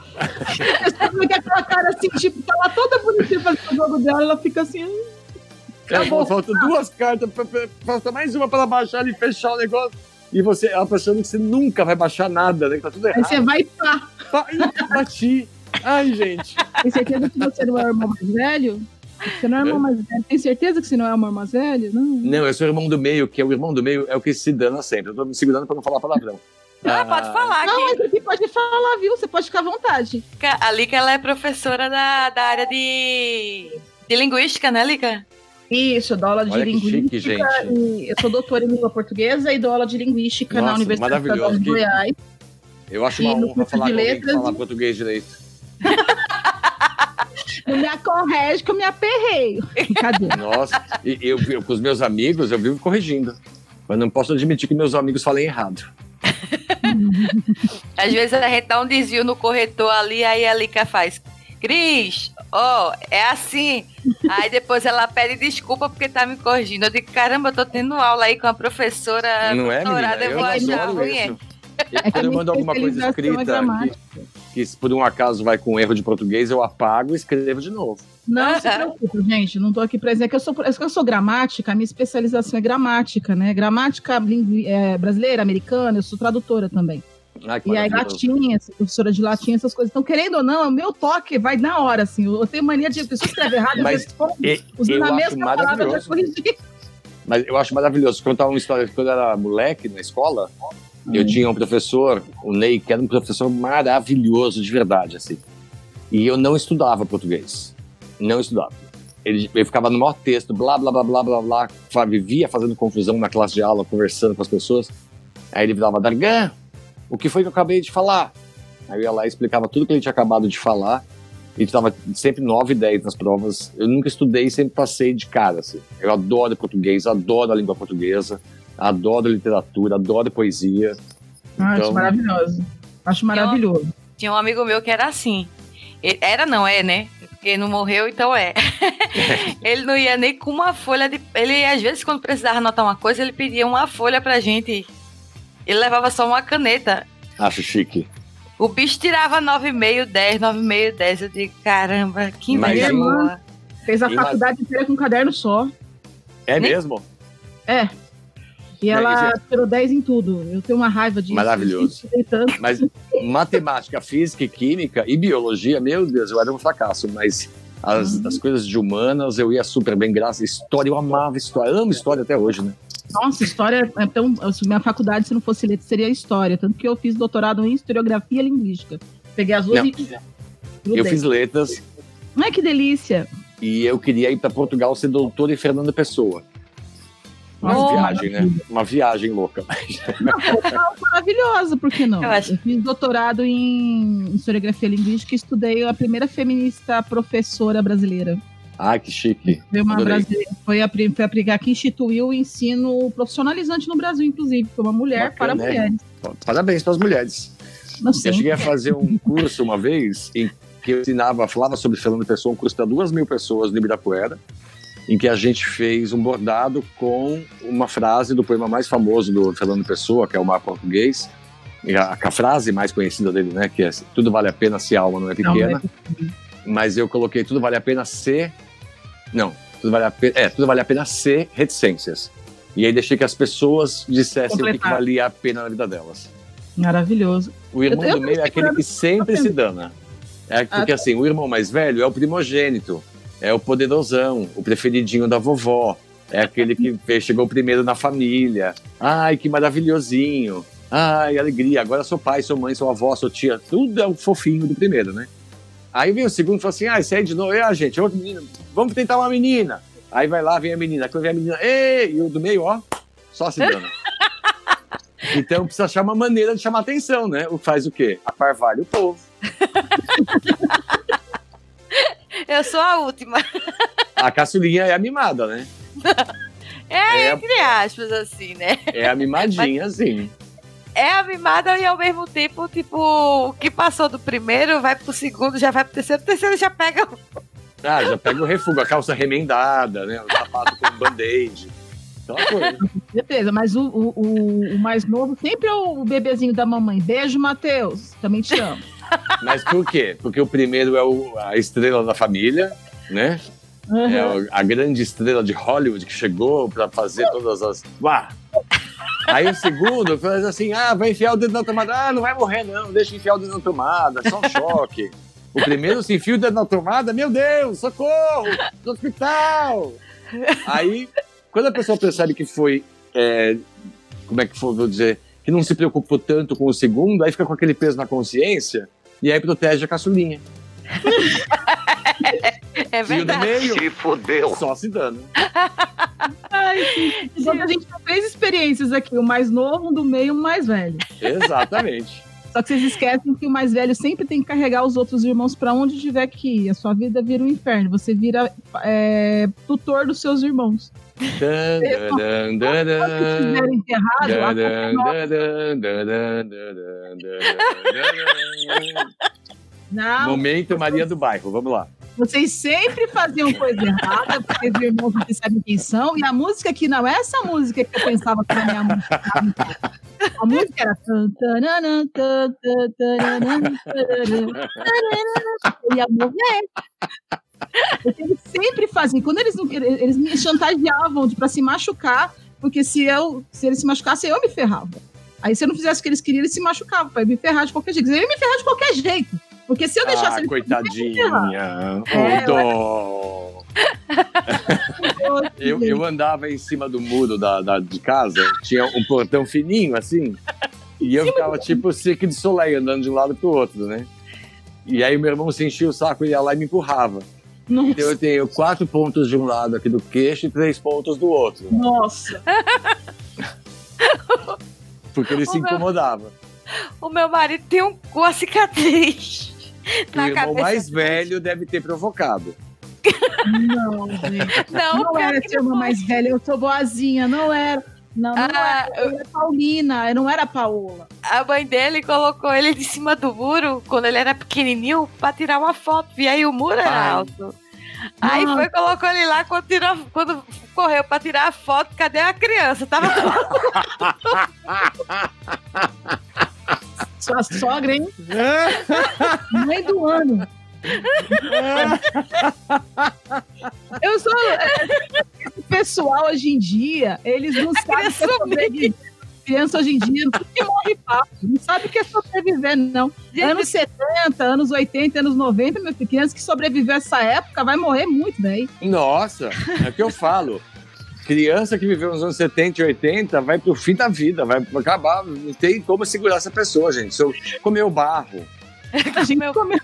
Vê que aquela cara assim, tipo, tá lá toda bonitinha fazendo o jogo dela, ela fica assim. "Hum, É, bom, falta duas cartas, falta mais uma pra ela baixar e fechar o negócio. E você, ela pensando que você nunca vai baixar nada, né? Que tá tudo Aí errado. você vai e pá. Ai, bati! Ai, gente. Tem certeza que você não é o irmão mais velho? Você não é o irmão mais velho? Tem certeza que você não é o irmão mais velho? Não. Não, eu sou o irmão do meio, que é o irmão do meio, é o que se dana sempre. Eu tô me segurando pra não falar palavrão. Ah, pode falar Não, mas aqui pode falar, viu? Você pode ficar à vontade. a Lica ela é professora da, da área de, de linguística, né, Lica? Isso, eu dou aula de Olha que linguística. chique, gente. e eu sou doutora em língua portuguesa e dou aula de linguística na Nossa, Universidade maravilhoso, Estadual de Goiás. Eu acho uma honra falar com alguém que fala português direito. Não me acorrege que eu me aperreio. Brincadeira. Nossa, e eu, eu com os meus amigos, eu vivo corrigindo. Mas não posso admitir que meus amigos falem errado. <laughs> Às vezes a gente dá um desvio no corretor ali, aí a Lica faz. Cris, ó, é assim. Aí depois ela pede desculpa porque tá me corrigindo. Eu digo, caramba, eu tô tendo aula aí com a professora não é, doutorada, menina? eu Eu vou achar ruim. é. É Quando eu mando alguma coisa é escrita gramática. Que, se por um acaso vai com erro de português, eu apago e escrevo de novo. Não se <laughs> preocupe, gente. Não tô aqui pra dizer que eu sou, é que eu sou gramática. A minha especialização é gramática, né? Gramática é, brasileira, americana. Eu sou tradutora também. Ai, E aí, latinha, professora de latim, essas coisas. Então, querendo ou não, o meu toque vai na hora, assim. Eu tenho mania de pessoa escrever errado, eu Mas respondo, E- usando a mesma palavra já corrigi. Mas eu acho maravilhoso. Contar uma história. Quando eu era moleque na escola, eu Hum. tinha um professor, o Ney, que era um professor maravilhoso, de verdade, assim. E eu não estudava português. Não estudava. Ele, ele ficava no maior texto, blá, blá, blá, blá, blá, blá. Vivia fazendo confusão na classe de aula, conversando com as pessoas. Aí ele virava, Dargan, o que foi que eu acabei de falar? Aí eu ia lá e explicava tudo que ele tinha acabado de falar. E estava sempre 9 e 10 nas provas. Eu nunca estudei, sempre passei de cara. Assim. Eu adoro português, adoro a língua portuguesa, adoro literatura, adoro poesia. Ah, Então- Acho maravilhoso. Acho maravilhoso. Tinha um amigo meu que era assim. Ele- era, não é, né? Porque não morreu, então é. <laughs> ele não ia nem com uma folha de. Ele, às vezes, quando precisava anotar uma coisa, ele pedia uma folha pra gente. Ele levava só uma caneta. Acho chique. O bicho tirava 9,5, 10, 9,5, 10. Eu digo, caramba, que boa. Fez a faculdade inteira com um caderno só. É Nem- mesmo? É. E Não, ela isso tirou 10 em tudo. Eu tenho uma raiva disso. Maravilhoso. Tanto. Mas matemática, física e química e biologia, meu Deus, eu era um fracasso. Mas as, as coisas de humanas eu ia super bem, graças. História, eu amava história. Eu amo história até hoje, né? Nossa, história é tão. Minha faculdade, se não fosse letra, seria história. Tanto que eu fiz doutorado em historiografia linguística. Peguei as duas Não. e. Eu fiz letras Ai, que delícia. e eu queria ir para Portugal ser doutor em Fernando Pessoa. Uma Oh, viagem, né? Uma viagem louca. Maravilhosa, por que não? Eu acho- fiz doutorado em historiografia linguística e estudei a primeira feminista professora brasileira. Ai, que chique. Foi uma Adorei. brasileira, foi a, foi a que instituiu o ensino profissionalizante no Brasil, inclusive. Foi uma mulher Bacana, para é. mulheres. Parabéns para as mulheres. Não Eu sei. cheguei a fazer um curso uma vez em que eu ensinava, falava sobre Fernando Pessoa, um curso para duas mil pessoas no Ibirapuera, em que a gente fez um bordado com uma frase do poema mais famoso do Fernando Pessoa, que é o Mar Português, a, a frase mais conhecida dele, né, que é tudo vale a pena se a alma não é Não, pequena, é- mas eu coloquei tudo vale a pena ser, não, tudo vale a pena, é, tudo vale a pena ser reticências. E aí deixei que as pessoas dissessem o que, que Completar. valia a pena na vida delas. Maravilhoso. O irmão Eu- eu do meio é aquele que sempre se dana. É porque Ah, assim, o irmão mais velho é o primogênito, é o poderosão, o preferidinho da vovó, é aquele que <laughs> chegou primeiro na família. Ai, que maravilhosinho. Ai, alegria. Agora sou pai, sou mãe, sou avó, sou tia. Tudo é o fofinho do primeiro, né? Aí vem o segundo e fala assim: ah, esse aí de novo, é a gente, é outro menino, vamos tentar uma menina. Aí vai lá, vem a menina, quando vem a menina, ei, e o do meio, ó, só se dando. <laughs> Então precisa achar uma maneira de chamar atenção, né? O que faz o quê? Aparvalha o povo. <laughs> Eu sou a última. <laughs> A caçulinha é a mimada, né? É, É. entre aspas, assim, né? É a mimadinha, assim. É a mimada e ao mesmo tempo, tipo, o que passou do primeiro vai pro segundo, já vai pro terceiro, o terceiro já pega. Ah, já pega o refúgio, a calça remendada, né? O sapato com band-aid. Aquela coisa. Certeza, mas o, o, o- o mais novo sempre é o bebezinho da mamãe. Beijo, Matheus. Também te amo. Mas por quê? Porque o primeiro é o- a estrela da família, né? É o- a grande estrela de Hollywood que chegou pra fazer todas as. Uá! Aí o segundo faz assim: ah, vai enfiar o dedo na tomada. Ah, não vai morrer, não, deixa enfiar o dedo na tomada, é só um choque. O primeiro se enfia o dedo na tomada, meu Deus, socorro, no hospital. Aí, quando a pessoa percebe que foi. é, como é que foi, vou dizer? Que não se preocupou tanto com o segundo, aí fica com aquele peso na consciência e aí protege a caçulinha. <laughs> É o do verdade. meio, Se fodeu. só se dando. <laughs> Ai. Então a gente tem três experiências aqui: o mais novo, um do meio e um mais velho. Exatamente. <laughs> Só que vocês esquecem que o mais velho sempre tem que carregar os outros irmãos pra onde tiver que ir. A sua vida vira um inferno. Você vira é, tutor dos seus irmãos. A. Não, Momento Maria do Bairro, vamos lá. vocês sempre faziam coisa errada, porque os irmãos não sabem quem são, e a música que não é essa música que eu pensava que era a minha música. A música era. Eu ia morrer. Eles sempre faziam. Quando eles não eles me chantageavam pra se machucar, porque se, eu, se eles se machucassem, eu me ferrava. Aí se eu não fizesse o que eles queriam, eles se machucavam pra me ferrar de qualquer jeito. Eu ia me ferrar de qualquer jeito. Porque se eu deixasse Ah, eles coitadinha. É, O dó. <laughs> Eu, eu andava em cima do muro da, da- de casa, tinha um portão fininho assim, e eu ficava tipo Cirque de Soleil, andando de um lado pro outro, né? E aí meu irmão se enchia o saco, ia lá e me empurrava. Nossa. Então eu tenho quatro pontos de um lado aqui do queixo e três pontos do outro, Nossa. <laughs> porque ele se O meu- incomodava. O meu marido tem um, uma cicatriz O na irmão cabeça. mais velho deve ter provocado. Não, gente. Não, Não era ser uma mais velha, eu sou boazinha, não era. Não, não Ah, era. Eu era Paulina, eu não era Paola. A mãe dele colocou ele de cima do muro quando ele era pequenininho pra tirar uma foto. E aí o muro era Ai. alto. Aí Nossa. foi, colocou ele lá quando, tirou, quando correu pra tirar a foto. Cadê a criança? Tava <laughs> Sua sogra, hein? Mãe do ano. Eu sou. Esse pessoal hoje em dia, eles não sabem o que é criança sobreviver. Criança hoje em dia não sabe o que é morre fácil, não sabe o que é sobreviver, não. Anos 70, anos 80, anos 90, meu filho, criança que sobreviveu a essa época vai morrer muito, velho. Nossa, é o que eu falo. Criança que viveu nos anos 70 e 80 vai pro fim da vida, vai acabar. Não tem como segurar essa pessoa, gente. Se eu comer o barro, A <laughs> gente Meu- comeu.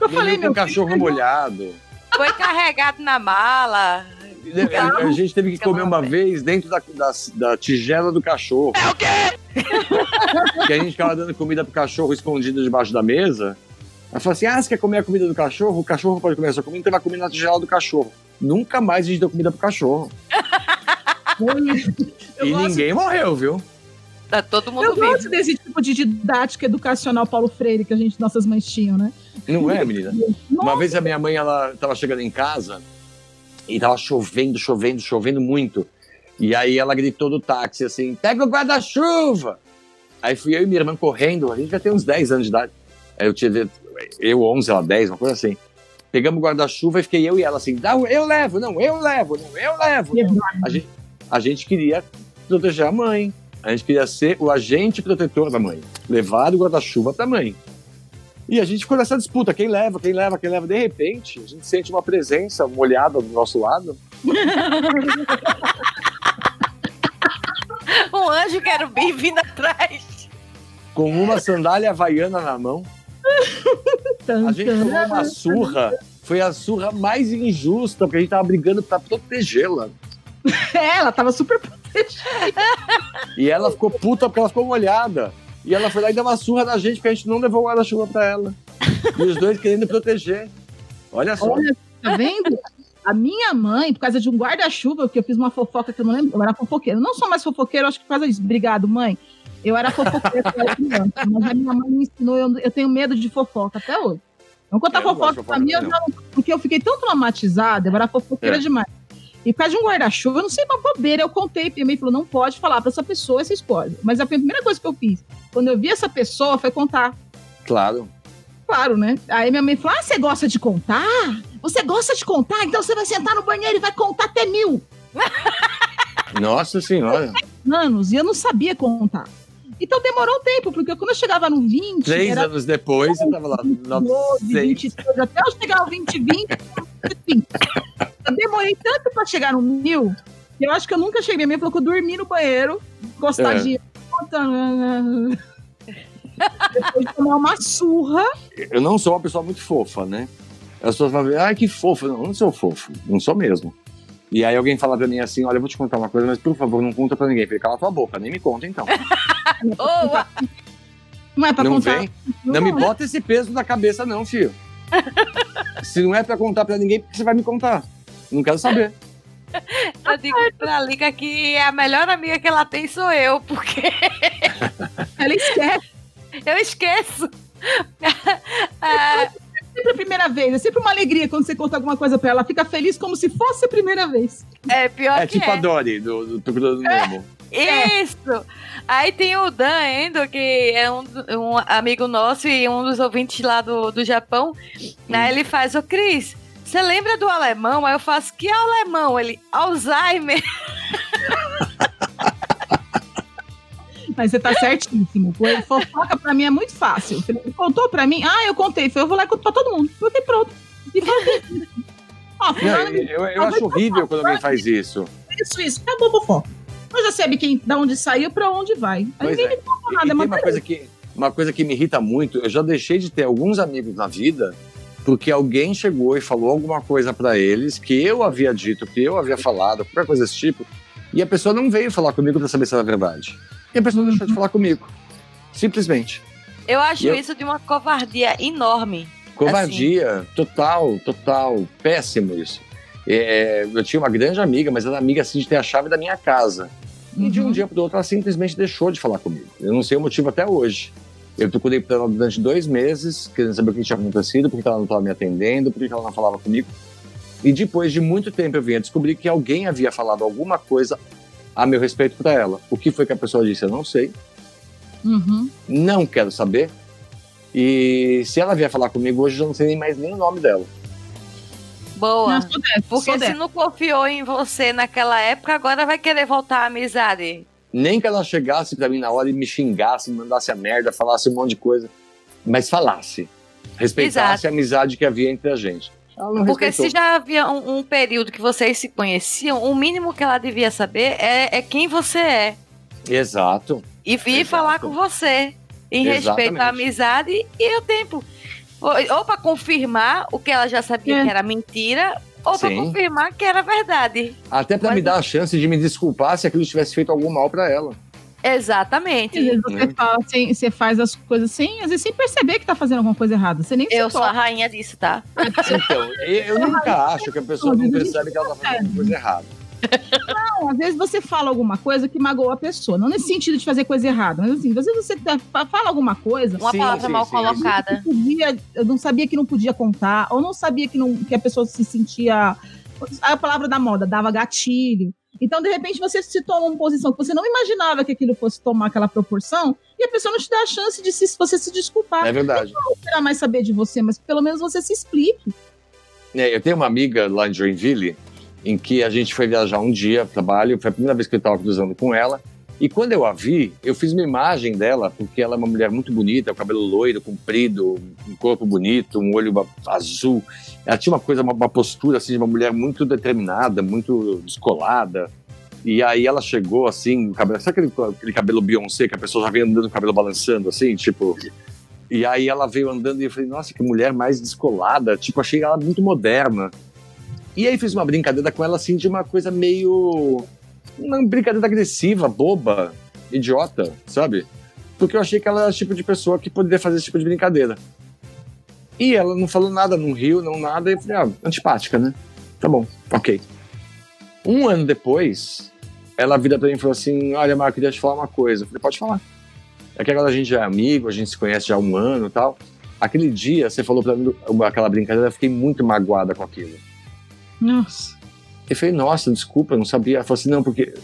Eu falei, meu um cachorro filho, molhado. foi carregado na mala. A, a gente teve que comer uma vez dentro da, da, da tigela do cachorro. É o quê? <laughs> Que a gente ficava dando comida pro cachorro escondido debaixo da mesa. Aí falou assim: ah, você quer comer a comida do cachorro? O cachorro pode comer a sua comida, então vai comer na tigela do cachorro. Nunca mais a gente deu comida pro cachorro. <laughs> E ninguém morreu, viu? Tá todo mundo Eu vivo. gosto desse tipo de didática educacional Paulo Freire que a gente, nossas mães tinham, né? Não é, menina? Uma Nossa. vez a minha mãe, ela tava chegando em casa e tava chovendo, chovendo, chovendo muito. E aí ela gritou do táxi assim: pega o guarda-chuva! Aí fui eu e minha irmã correndo, a gente já tem uns 10 anos de idade. Aí eu tinha, eu 11, ela 10, uma coisa assim. Pegamos o guarda-chuva e fiquei eu e ela assim: "Não, eu levo, não, eu levo, não, eu levo. não." A gente, a gente queria proteger a mãe. A gente queria ser o agente protetor da mãe. Levar o guarda-chuva pra mãe. E a gente ficou nessa disputa, quem leva, quem leva, quem leva. De repente, a gente sente uma presença molhada do nosso lado. <laughs> Um anjo querubim vindo atrás. com uma sandália havaiana na mão. A gente tomou uma surra, foi a surra mais injusta, porque a gente tava brigando pra protegê-la. <laughs> É, ela tava super E ela ficou puta porque ela ficou molhada. E ela foi lá e deu uma surra na gente porque a gente não levou o guarda-chuva pra ela. E os dois querendo proteger. Olha só. Olha, tá vendo? A minha mãe, por causa de um guarda-chuva, porque eu fiz uma fofoca que eu não lembro, eu era fofoqueira. Eu não sou mais fofoqueira, eu acho que por causa disso. Obrigado, mãe. Eu era fofoqueira quando eu era criança, mas a minha mãe me ensinou, eu, eu tenho medo de fofoca até hoje. Não contar Eu não gosto fofoca pra mim, eu não, porque eu fiquei tão traumatizada, eu era fofoqueira É. demais. E por causa de um guarda-chuva, eu não sei uma bobeira, eu contei, e minha mãe falou, não pode falar pra essa pessoa essa spoiler. Mas a primeira coisa que eu fiz, quando eu vi essa pessoa, foi contar. Claro. Claro, né? Aí minha mãe falou: Ah, você gosta de contar? Você gosta de contar? Então você vai sentar no banheiro e vai contar até mil <laughs> Nossa senhora. anos. E eu não sabia contar. Então demorou um tempo, porque quando eu chegava no 20, Três era anos depois, você tava lá. 12, 900. 23, até eu chegar ao 20, 20, 20. Eu demorei tanto pra chegar no mil, que eu acho que eu nunca cheguei. Minha falou que eu dormi no banheiro, encostadinha. Depois de tomar uma surra. Eu não sou uma pessoa muito fofa, né? As pessoas ver, ai, que fofo. Não, eu não sou fofo. Não sou mesmo. E aí alguém fala pra mim assim, olha, eu vou te contar uma coisa, mas por favor, não conta pra ninguém. Falei, cala tua boca, nem me conta então. <laughs> Boa! Não é pra não contar. vem, não me é. bota esse peso na cabeça não, filho. <laughs> Se não é pra contar pra ninguém, por que você vai me contar? Não quero saber. <laughs> Eu digo pra Liga que a melhor amiga que ela tem sou eu, porque <laughs> Ela esquece. eu esqueço. Ah, <laughs> sempre a primeira vez. É sempre uma alegria quando você conta alguma coisa pra ela. Ela fica feliz como se fosse a primeira vez. é pior É que tipo é. a Dory, do, do Procurando Nemo. Isso! Aí tem o Dan Endo, que é um, um amigo nosso e um dos ouvintes lá do, do Japão. Aí ele faz, ô Cris, você lembra do alemão? Aí eu faço, que alemão? Ele, Alzheimer. <laughs> Mas você tá certíssimo. Fofoca pra mim é muito fácil. Ele contou pra mim, ah, eu contei. Foi, eu vou lá e conto pra todo mundo. Eu falei, pronto. E falei, ó, Não, eu, eu acho horrível quando alguém faz isso. isso, isso. Acabou a fofoca. Eu já sei quem, da onde saiu, pra onde vai. Aí Pois ninguém é. me conta E, nada. e tem mas uma coisa, que, uma coisa que me irrita muito, eu já deixei de ter alguns amigos na vida porque alguém chegou e falou alguma coisa pra eles que eu havia dito, que eu havia falado, qualquer coisa desse tipo, e a pessoa não veio falar comigo pra saber se era verdade. E a pessoa deixou de falar comigo. Simplesmente. Eu acho eu- isso de uma covardia enorme. Covardia, total, total. Péssimo isso. É, eu tinha uma grande amiga, mas era amiga assim de ter a chave da minha casa. E de um Uhum. dia para o outro ela simplesmente deixou de falar comigo. Eu não sei o motivo até hoje. Eu procurei por ela durante dois meses, querendo saber o que tinha acontecido, por que ela não estava me atendendo, por que ela não falava comigo. E depois de muito tempo eu vinha descobrir que alguém havia falado alguma coisa a meu respeito para ela. O que foi que a pessoa disse, eu não sei. Uhum. Não quero saber. E se ela vier falar comigo hoje, eu já não sei nem mais nem o nome dela. Boa. Não, dessa, Porque se dessa. não confiou em você naquela época, agora vai querer voltar à amizade. Nem que ela chegasse pra mim na hora e me xingasse, me mandasse a merda, falasse um monte de coisa. Mas falasse. Respeitasse a amizade que havia entre a gente. Porque respeitou. se já havia um, um período que vocês se conheciam, o mínimo que ela devia saber é, é quem você é. Exato. E vir Exato. falar com você. Em respeito à amizade e o tempo. Ou, ou para confirmar o que ela já sabia É. que era mentira, ou para confirmar que era verdade. Até pra Mas- me dar a chance de me desculpar se aquilo tivesse feito algum mal pra ela. Às Exatamente. vezes você, Né? fala sem- você faz as coisas sem, às vezes sem perceber que tá fazendo alguma coisa errada. Você nem Eu se sou a toca. rainha disso, tá? Então, eu eu nunca acho que a pessoa não percebe que ela tá fazendo alguma coisa errada. Não, às vezes você fala alguma coisa que magoou a pessoa. Não nesse sentido de fazer coisa errada, mas assim, às vezes você tá- fa- fala alguma coisa. Uma Sim, palavra sim, mal sim. colocada. que podia, eu não sabia que não podia contar, ou não sabia que, não, que a pessoa se sentia. A palavra da moda dava gatilho. Então, de repente, você se toma uma posição que você não imaginava que aquilo fosse tomar aquela proporção, e a pessoa não te dá a chance de se, você se desculpar. É verdade. Não queira mais saber de você, mas pelo menos você se explique. É, eu tenho uma amiga lá em Joinville, em que a gente foi viajar um dia trabalho, foi a primeira vez que eu estava cruzando com ela, e quando eu a vi, eu fiz uma imagem dela, porque ela é uma mulher muito bonita, o cabelo loiro, comprido, um corpo bonito, um olho azul. Ela tinha uma coisa, uma, uma postura assim de uma mulher muito determinada, muito descolada. E aí ela chegou assim, cabelo, sabe aquele, aquele cabelo Beyoncé que a pessoa já vem andando com o cabelo balançando assim, tipo. E aí ela veio andando e eu falei, nossa, que mulher mais descolada. Tipo, achei ela muito moderna. E aí fiz uma brincadeira com ela, assim, de uma coisa meio... Uma brincadeira agressiva, boba, idiota, sabe? Porque eu achei que ela era o tipo de pessoa que poderia fazer esse tipo de brincadeira. E ela não falou nada, não riu, não nada. E eu falei, ah, antipática, né? Tá bom, ok. Um ano depois, ela vira pra mim e falou assim: Olha, Marco, queria te falar uma coisa. Eu falei, pode falar. É que agora a gente é amigo, a gente se conhece já há um ano e tal. Aquele dia, você falou pra mim aquela brincadeira, eu fiquei muito magoada com aquilo. Nossa. Eu falei, nossa, desculpa, não sabia. Ela falou assim, não, porque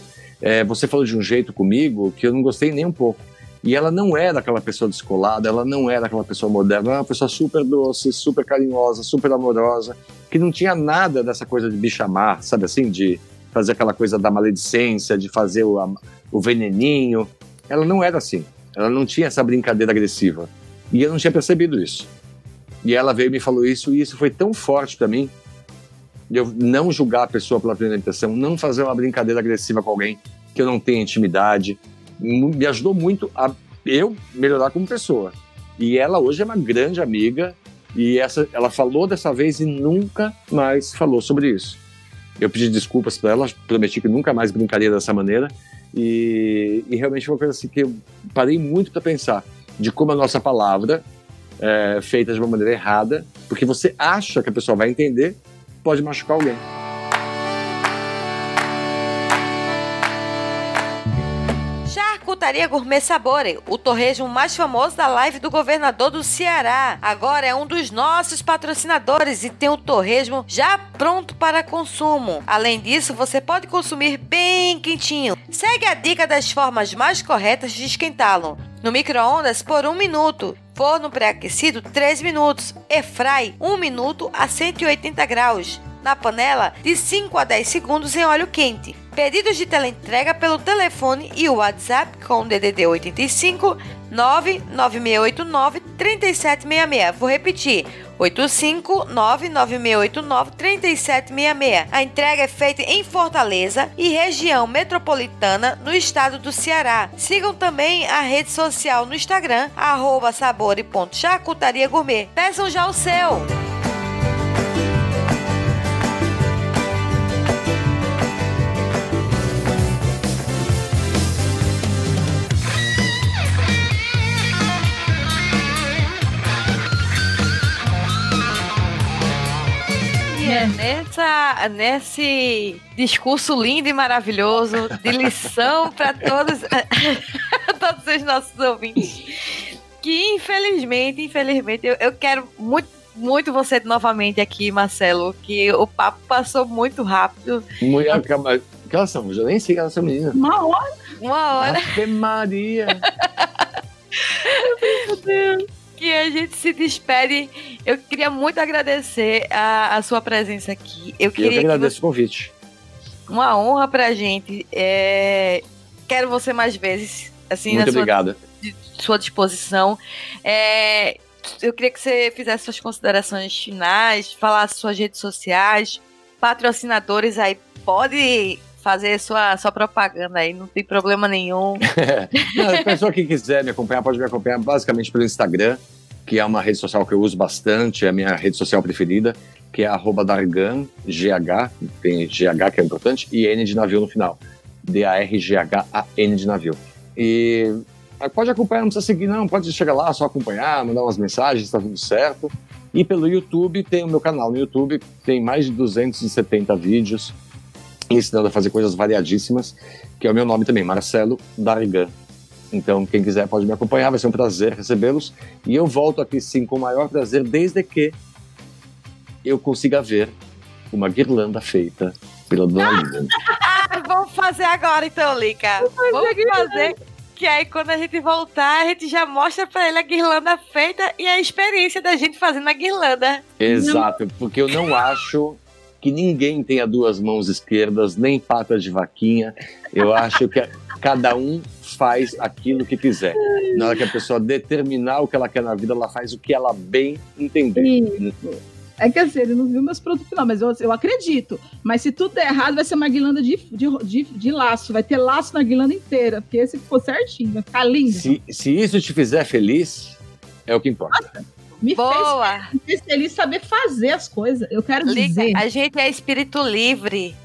é, você falou de um jeito comigo que eu não gostei nem um pouco. E ela não era aquela pessoa descolada, ela não era aquela pessoa moderna, ela era uma pessoa super doce, super carinhosa, super amorosa, que não tinha nada dessa coisa de bichamar, sabe assim, de fazer aquela coisa da maledicência, de fazer o, o veneninho. Ela não era assim. Ela não tinha essa brincadeira agressiva. E eu não tinha percebido isso. E ela veio e me falou isso, e isso foi tão forte para mim, de eu não julgar a pessoa pela primeira impressão, não fazer uma brincadeira agressiva com alguém que eu não tenha intimidade. Me ajudou muito a eu melhorar como pessoa. E ela hoje é uma grande amiga, e essa, ela falou dessa vez e nunca mais falou sobre isso. Eu pedi desculpas para ela, prometi que nunca mais brincaria dessa maneira. E, e realmente foi uma coisa assim que eu parei muito para pensar de como a nossa palavra é feita de uma maneira errada, porque você acha que a pessoa vai entender, pode machucar alguém. Charcutaria Gourmet Sabore, o torresmo mais famoso da live do governador do Ceará. Agora é um dos nossos patrocinadores e tem o torresmo já pronto para consumo. Além disso, você pode consumir bem quentinho. Segue a dica das formas mais corretas de esquentá-lo. No micro-ondas por 1 minuto. Forno pré-aquecido 3 minutos. Airfry 1 minuto a 180 graus. Na panela de 5 a 10 segundos em óleo quente. Pedidos de teleentrega pelo telefone e o WhatsApp com DDD 85 99689 3766. Vou repetir. 85 99689 3766. A entrega é feita em Fortaleza e região metropolitana no estado do Ceará. Sigam também a rede social no Instagram, arroba sabore.charcutaria gourmet. Peçam já o seu! É nessa, nesse discurso lindo e maravilhoso de lição para todos, <laughs> todos os nossos ouvintes, que infelizmente, infelizmente, eu, eu quero muito, muito você novamente aqui, Marcelo, que o papo passou muito rápido. Mulher, que que elas são? Eu nem sei que elas são meninas. Uma hora. Uma hora Ave Maria. <laughs> que a gente se despede. Eu queria muito agradecer a, a sua presença aqui. Eu E eu queria que agradeço o convite. uma honra pra gente. É, Quero você mais vezes, assim, Muito na sua, sua disposição. É, Eu queria que você fizesse suas considerações finais, falasse suas redes sociais, patrocinadores aí, pode fazer sua, sua propaganda aí, não tem problema nenhum. <laughs> A pessoa que quiser me acompanhar pode me acompanhar basicamente pelo Instagram, que é uma rede social que eu uso bastante, é a minha rede social preferida, que é arroba Dargan, GH, tem GH que é importante, e N de navio no final. D-A-R-G-H-A-N de navio. E ah, pode acompanhar, não precisa seguir, não, pode chegar lá, só acompanhar, mandar umas mensagens, tá tudo certo. E pelo YouTube, tem o meu canal no YouTube, tem mais de 270 vídeos ensinando a fazer coisas variadíssimas, que é o meu nome também, Marcelo Dargan. Então, quem quiser pode me acompanhar, vai ser um prazer recebê-los. E eu volto aqui sim com o maior prazer, desde que eu consiga ver uma guirlanda feita pela Dona. Ah, <laughs> vamos fazer agora então, Lica. Vamos fazer. Que aí quando a gente voltar, a gente já mostra pra ele a guirlanda feita e a experiência da gente fazendo a guirlanda. Exato, porque eu não <laughs> acho que ninguém tenha duas mãos esquerdas, nem patas de vaquinha. Eu acho que cada um faz aquilo que quiser. Na hora que a pessoa determinar o que ela quer na vida, ela faz o que ela bem entender. Isso. É que assim, ele não viu meus produtos final, mas eu, eu acredito. Mas se tudo der errado, vai ser uma guirlanda de, de, de, de laço. Vai ter laço na guirlanda inteira. Porque se for certinho, vai ficar lindo. Se, se isso te fizer feliz, É o que importa. Me Boa! fez, feliz saber fazer as coisas. Eu quero dizer. Liga, a gente é espírito livre.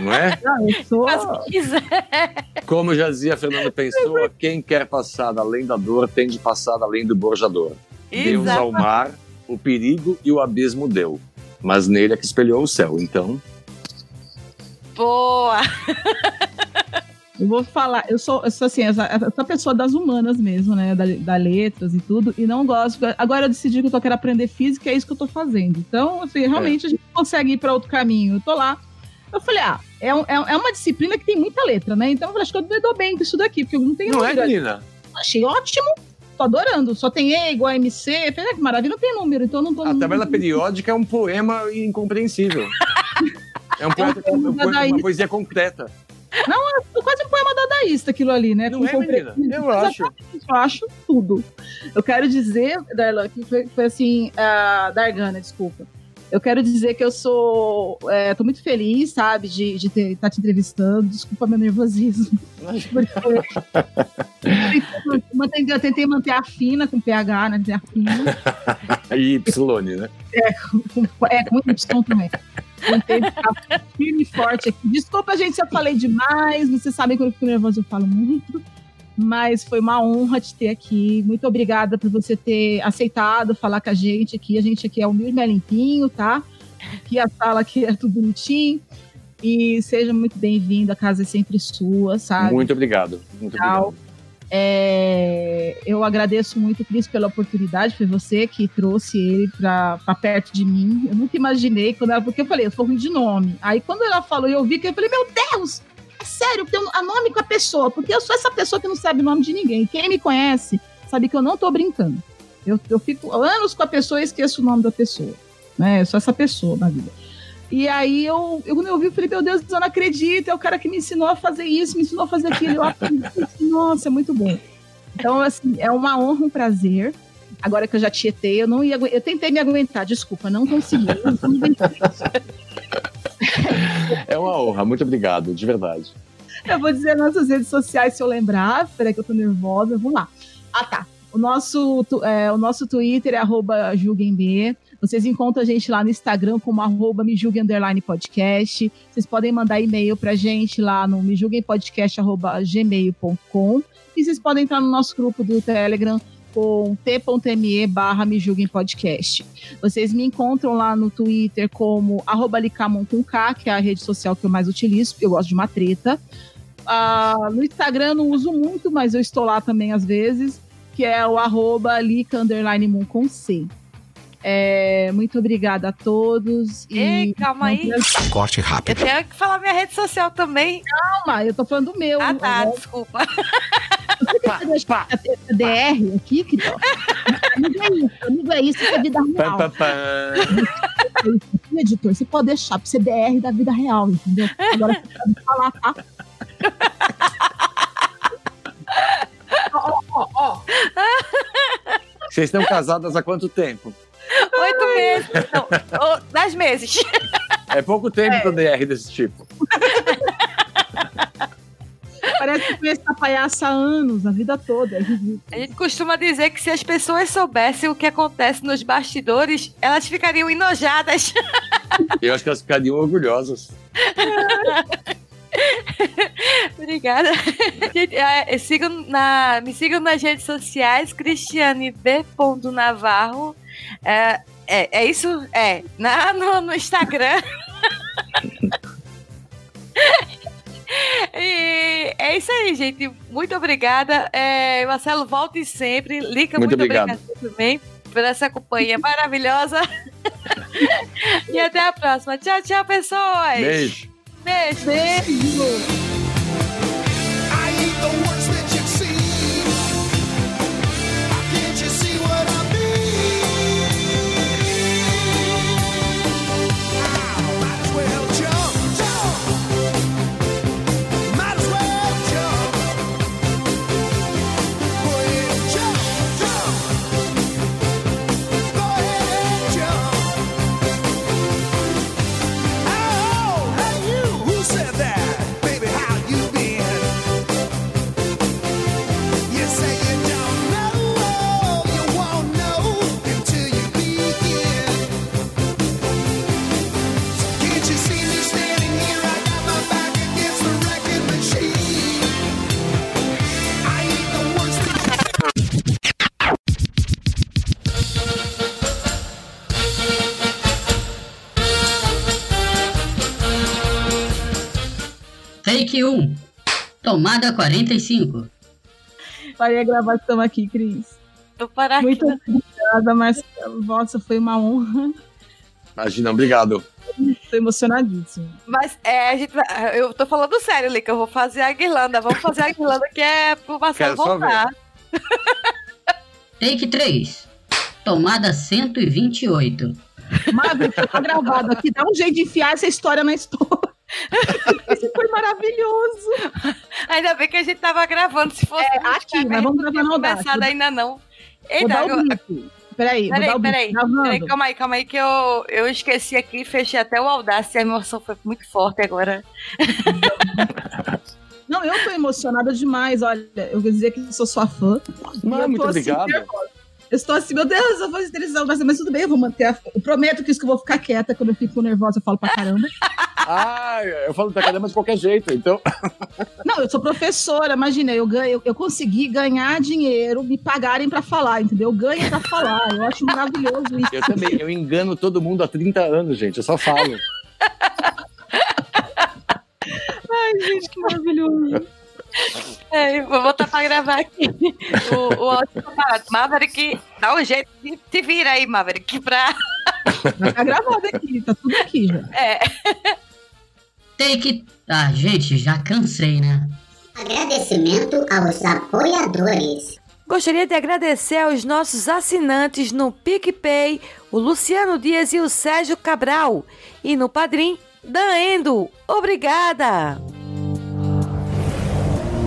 Não é? <laughs> Não, eu sou. Como já dizia Fernando Pessoa, <laughs> quem quer passar da além da dor tem de passar além do borjador. Deus ao mar, o perigo e o abismo deu. Mas nele é que espelhou o céu. Então, Boa! <laughs> Eu vou falar, eu sou, eu sou assim, essa, essa pessoa das humanas mesmo, né? Da, da letras e tudo, e não gosto. Agora eu decidi que eu tô querendo aprender física, é isso que eu tô fazendo. Então, assim, realmente a gente consegue ir para outro caminho. Eu tô lá. Eu falei, ah, é, um- é, é uma disciplina que tem muita letra, né? Então eu falei, acho que eu me dou bem com isso daqui, porque eu não tenho não é, número. menina? Achei ótimo, tô adorando. Só tem E igual a MC. Falei, ah, que maravilha, não tem número, então eu não tô. A tabela periódica é um poema incompreensível. <laughs> É um poema um poema- uma poesia concreta. É quase um poema dadaísta aquilo ali, né? Não Com é, menina? Eu acho. eu acho tudo. Eu quero dizer, Darlan, que foi, foi assim, a Dargana, desculpa. Eu quero dizer que eu sou. É, tô muito feliz, sabe, de estar de estar te entrevistando. Desculpa meu nervosismo. Porque eu tentei, eu tentei manter a fina com PH, né? A fina. <laughs> E Y, né? Com, é, com muito Y também. Tentei ficar firme e forte aqui. Desculpa, gente, se eu falei demais. Vocês sabem que quando eu fico nervosa eu falo muito. Mas foi uma honra te ter aqui. Muito obrigada por você ter aceitado falar com a gente aqui. A gente aqui é humilde, mas limpinho, tá? Aqui a sala aqui é tudo bonitinho. E seja muito bem-vindo. A casa é sempre sua, sabe? Muito obrigado. Muito Tchau. obrigado. É, eu agradeço muito, Cris, pela oportunidade. Foi você que trouxe ele pra perto de mim. Eu nunca imaginei quando ela. Porque eu falei, eu sou ruim de nome. Aí quando ela falou e eu vi que eu falei, meu Deus! É sério, tem a nome com a pessoa. Porque eu sou essa pessoa que não sabe o nome de ninguém. Quem me conhece sabe que eu não tô brincando. Eu, eu fico anos com a pessoa e esqueço o nome da pessoa. Né? Eu sou essa pessoa na vida. E aí eu, eu quando eu vi, eu falei, meu Deus, eu não acredito, é o cara que me ensinou a fazer isso, me ensinou a fazer aquilo. Eu aprendi, nossa, é muito bom. Então, assim, é uma honra, um prazer. Agora que eu já tietei, eu não ia Eu tentei me aguentar, desculpa, não consegui. Eu não aguentei. <laughs> É uma honra. Muito obrigado, de verdade. Eu vou dizer nossas redes sociais se eu lembrar. Peraí que eu tô nervosa. Vamos lá. Ah, tá. O nosso, é, o nosso Twitter é arroba. Vocês encontram a gente lá no Instagram como arroba me podcast. Vocês podem mandar e-mail pra gente lá no me julguem podcast arroba gmail.com. E vocês podem entrar no nosso grupo do Telegram com t.me barra me julguem podcast. Vocês me encontram lá no Twitter como arroba licamon com K, que é a rede social que eu mais utilizo, porque eu gosto de uma treta. Ah, no Instagram não uso muito, mas eu estou lá também às vezes, que é o arroba lica underline moon com C. É, muito obrigada a todos. Ei, calma aí. Corte Eu rápido. tenho que falar minha rede social também. Calma, eu tô falando do meu. Ah, tá, né? desculpa. Você deixa a DR aqui, que Amigo é isso, amigo é isso, isso é vida Pá, real. pá, pá. Editor, você pode deixar pra ser DR da vida real, entendeu? Agora você pode falar, tá? <laughs> Ó, ó, ó. Vocês estão casadas há quanto tempo? Oito meses. Não, dez meses. É pouco tempo pra DR desse tipo. Parece que conheço essa palhaça há anos, a vida toda. é. A gente costuma dizer que se as pessoas soubessem o que acontece nos bastidores, elas ficariam enojadas. Eu acho que elas ficariam orgulhosas. Obrigada. Gente, é, sigam na, me sigam nas redes sociais, Cristiane B. Navarro. É, é, é isso? É. Na, no, no Instagram. E é isso aí, gente. Muito obrigada. É, Marcelo, volte sempre. Lica Muito muito, obrigado. obrigada também por essa companhia maravilhosa. e até a próxima. Tchau, tchau, pessoas. Beijo. Beijo. Beijo! 21. Tomada 45. Parei a gravação aqui, Cris. Vou parar Muito aqui. Muito obrigada, Marcelo. Nossa, foi uma honra. Imagina, obrigado. Tô emocionadíssimo. Mas é, a gente, eu tô falando sério, Lica. Eu vou fazer a guirlanda. Vamos fazer a guirlanda que é pro Marcelo Quero voltar. Take 3. Tomada 128. Madre, tá gravado aqui. Dá um jeito de enfiar essa história na história. <laughs> Esse foi maravilhoso. Ainda bem que a gente tava gravando. Se fosse É, aqui, mas a vamos gravar no Audacity. ainda não. Vou Eita, dar eu-. Peraí, vou dar Peraí, o blip. peraí, peraí, calma aí, calma aí, que eu, eu esqueci aqui, fechei até o Audacity, a emoção foi muito forte agora. Não, eu tô emocionada demais. Olha, eu vou dizer que sou sua fã. Não, muito assim, obrigado. nervosa. Eu estou assim, meu Deus, eu vou estressar, mas, mas tudo bem, eu vou manter a. Eu prometo que isso que eu vou ficar quieta quando eu fico nervosa, eu falo pra caramba. Ah, eu falo pra caramba de qualquer jeito, então. Não, eu sou professora, imagina, eu ganho, eu, eu consegui ganhar dinheiro, me pagarem pra falar, entendeu? Eu ganho pra falar. Eu acho maravilhoso isso. Eu também, eu engano todo mundo há 30 anos, gente. Eu só falo. Ai, gente, que maravilhoso. É, vou botar pra gravar aqui. O, o áudio. Maverick, dá um jeito de te vira aí, Maverick, pra. Tá gravado aqui, tá tudo aqui já. É, Take. Ah, gente, já cansei, né? Agradecimento aos apoiadores. Gostaria de agradecer aos nossos assinantes no PicPay, o Luciano Dias e o Sérgio Cabral. E no Padrim, Daendo. Obrigada!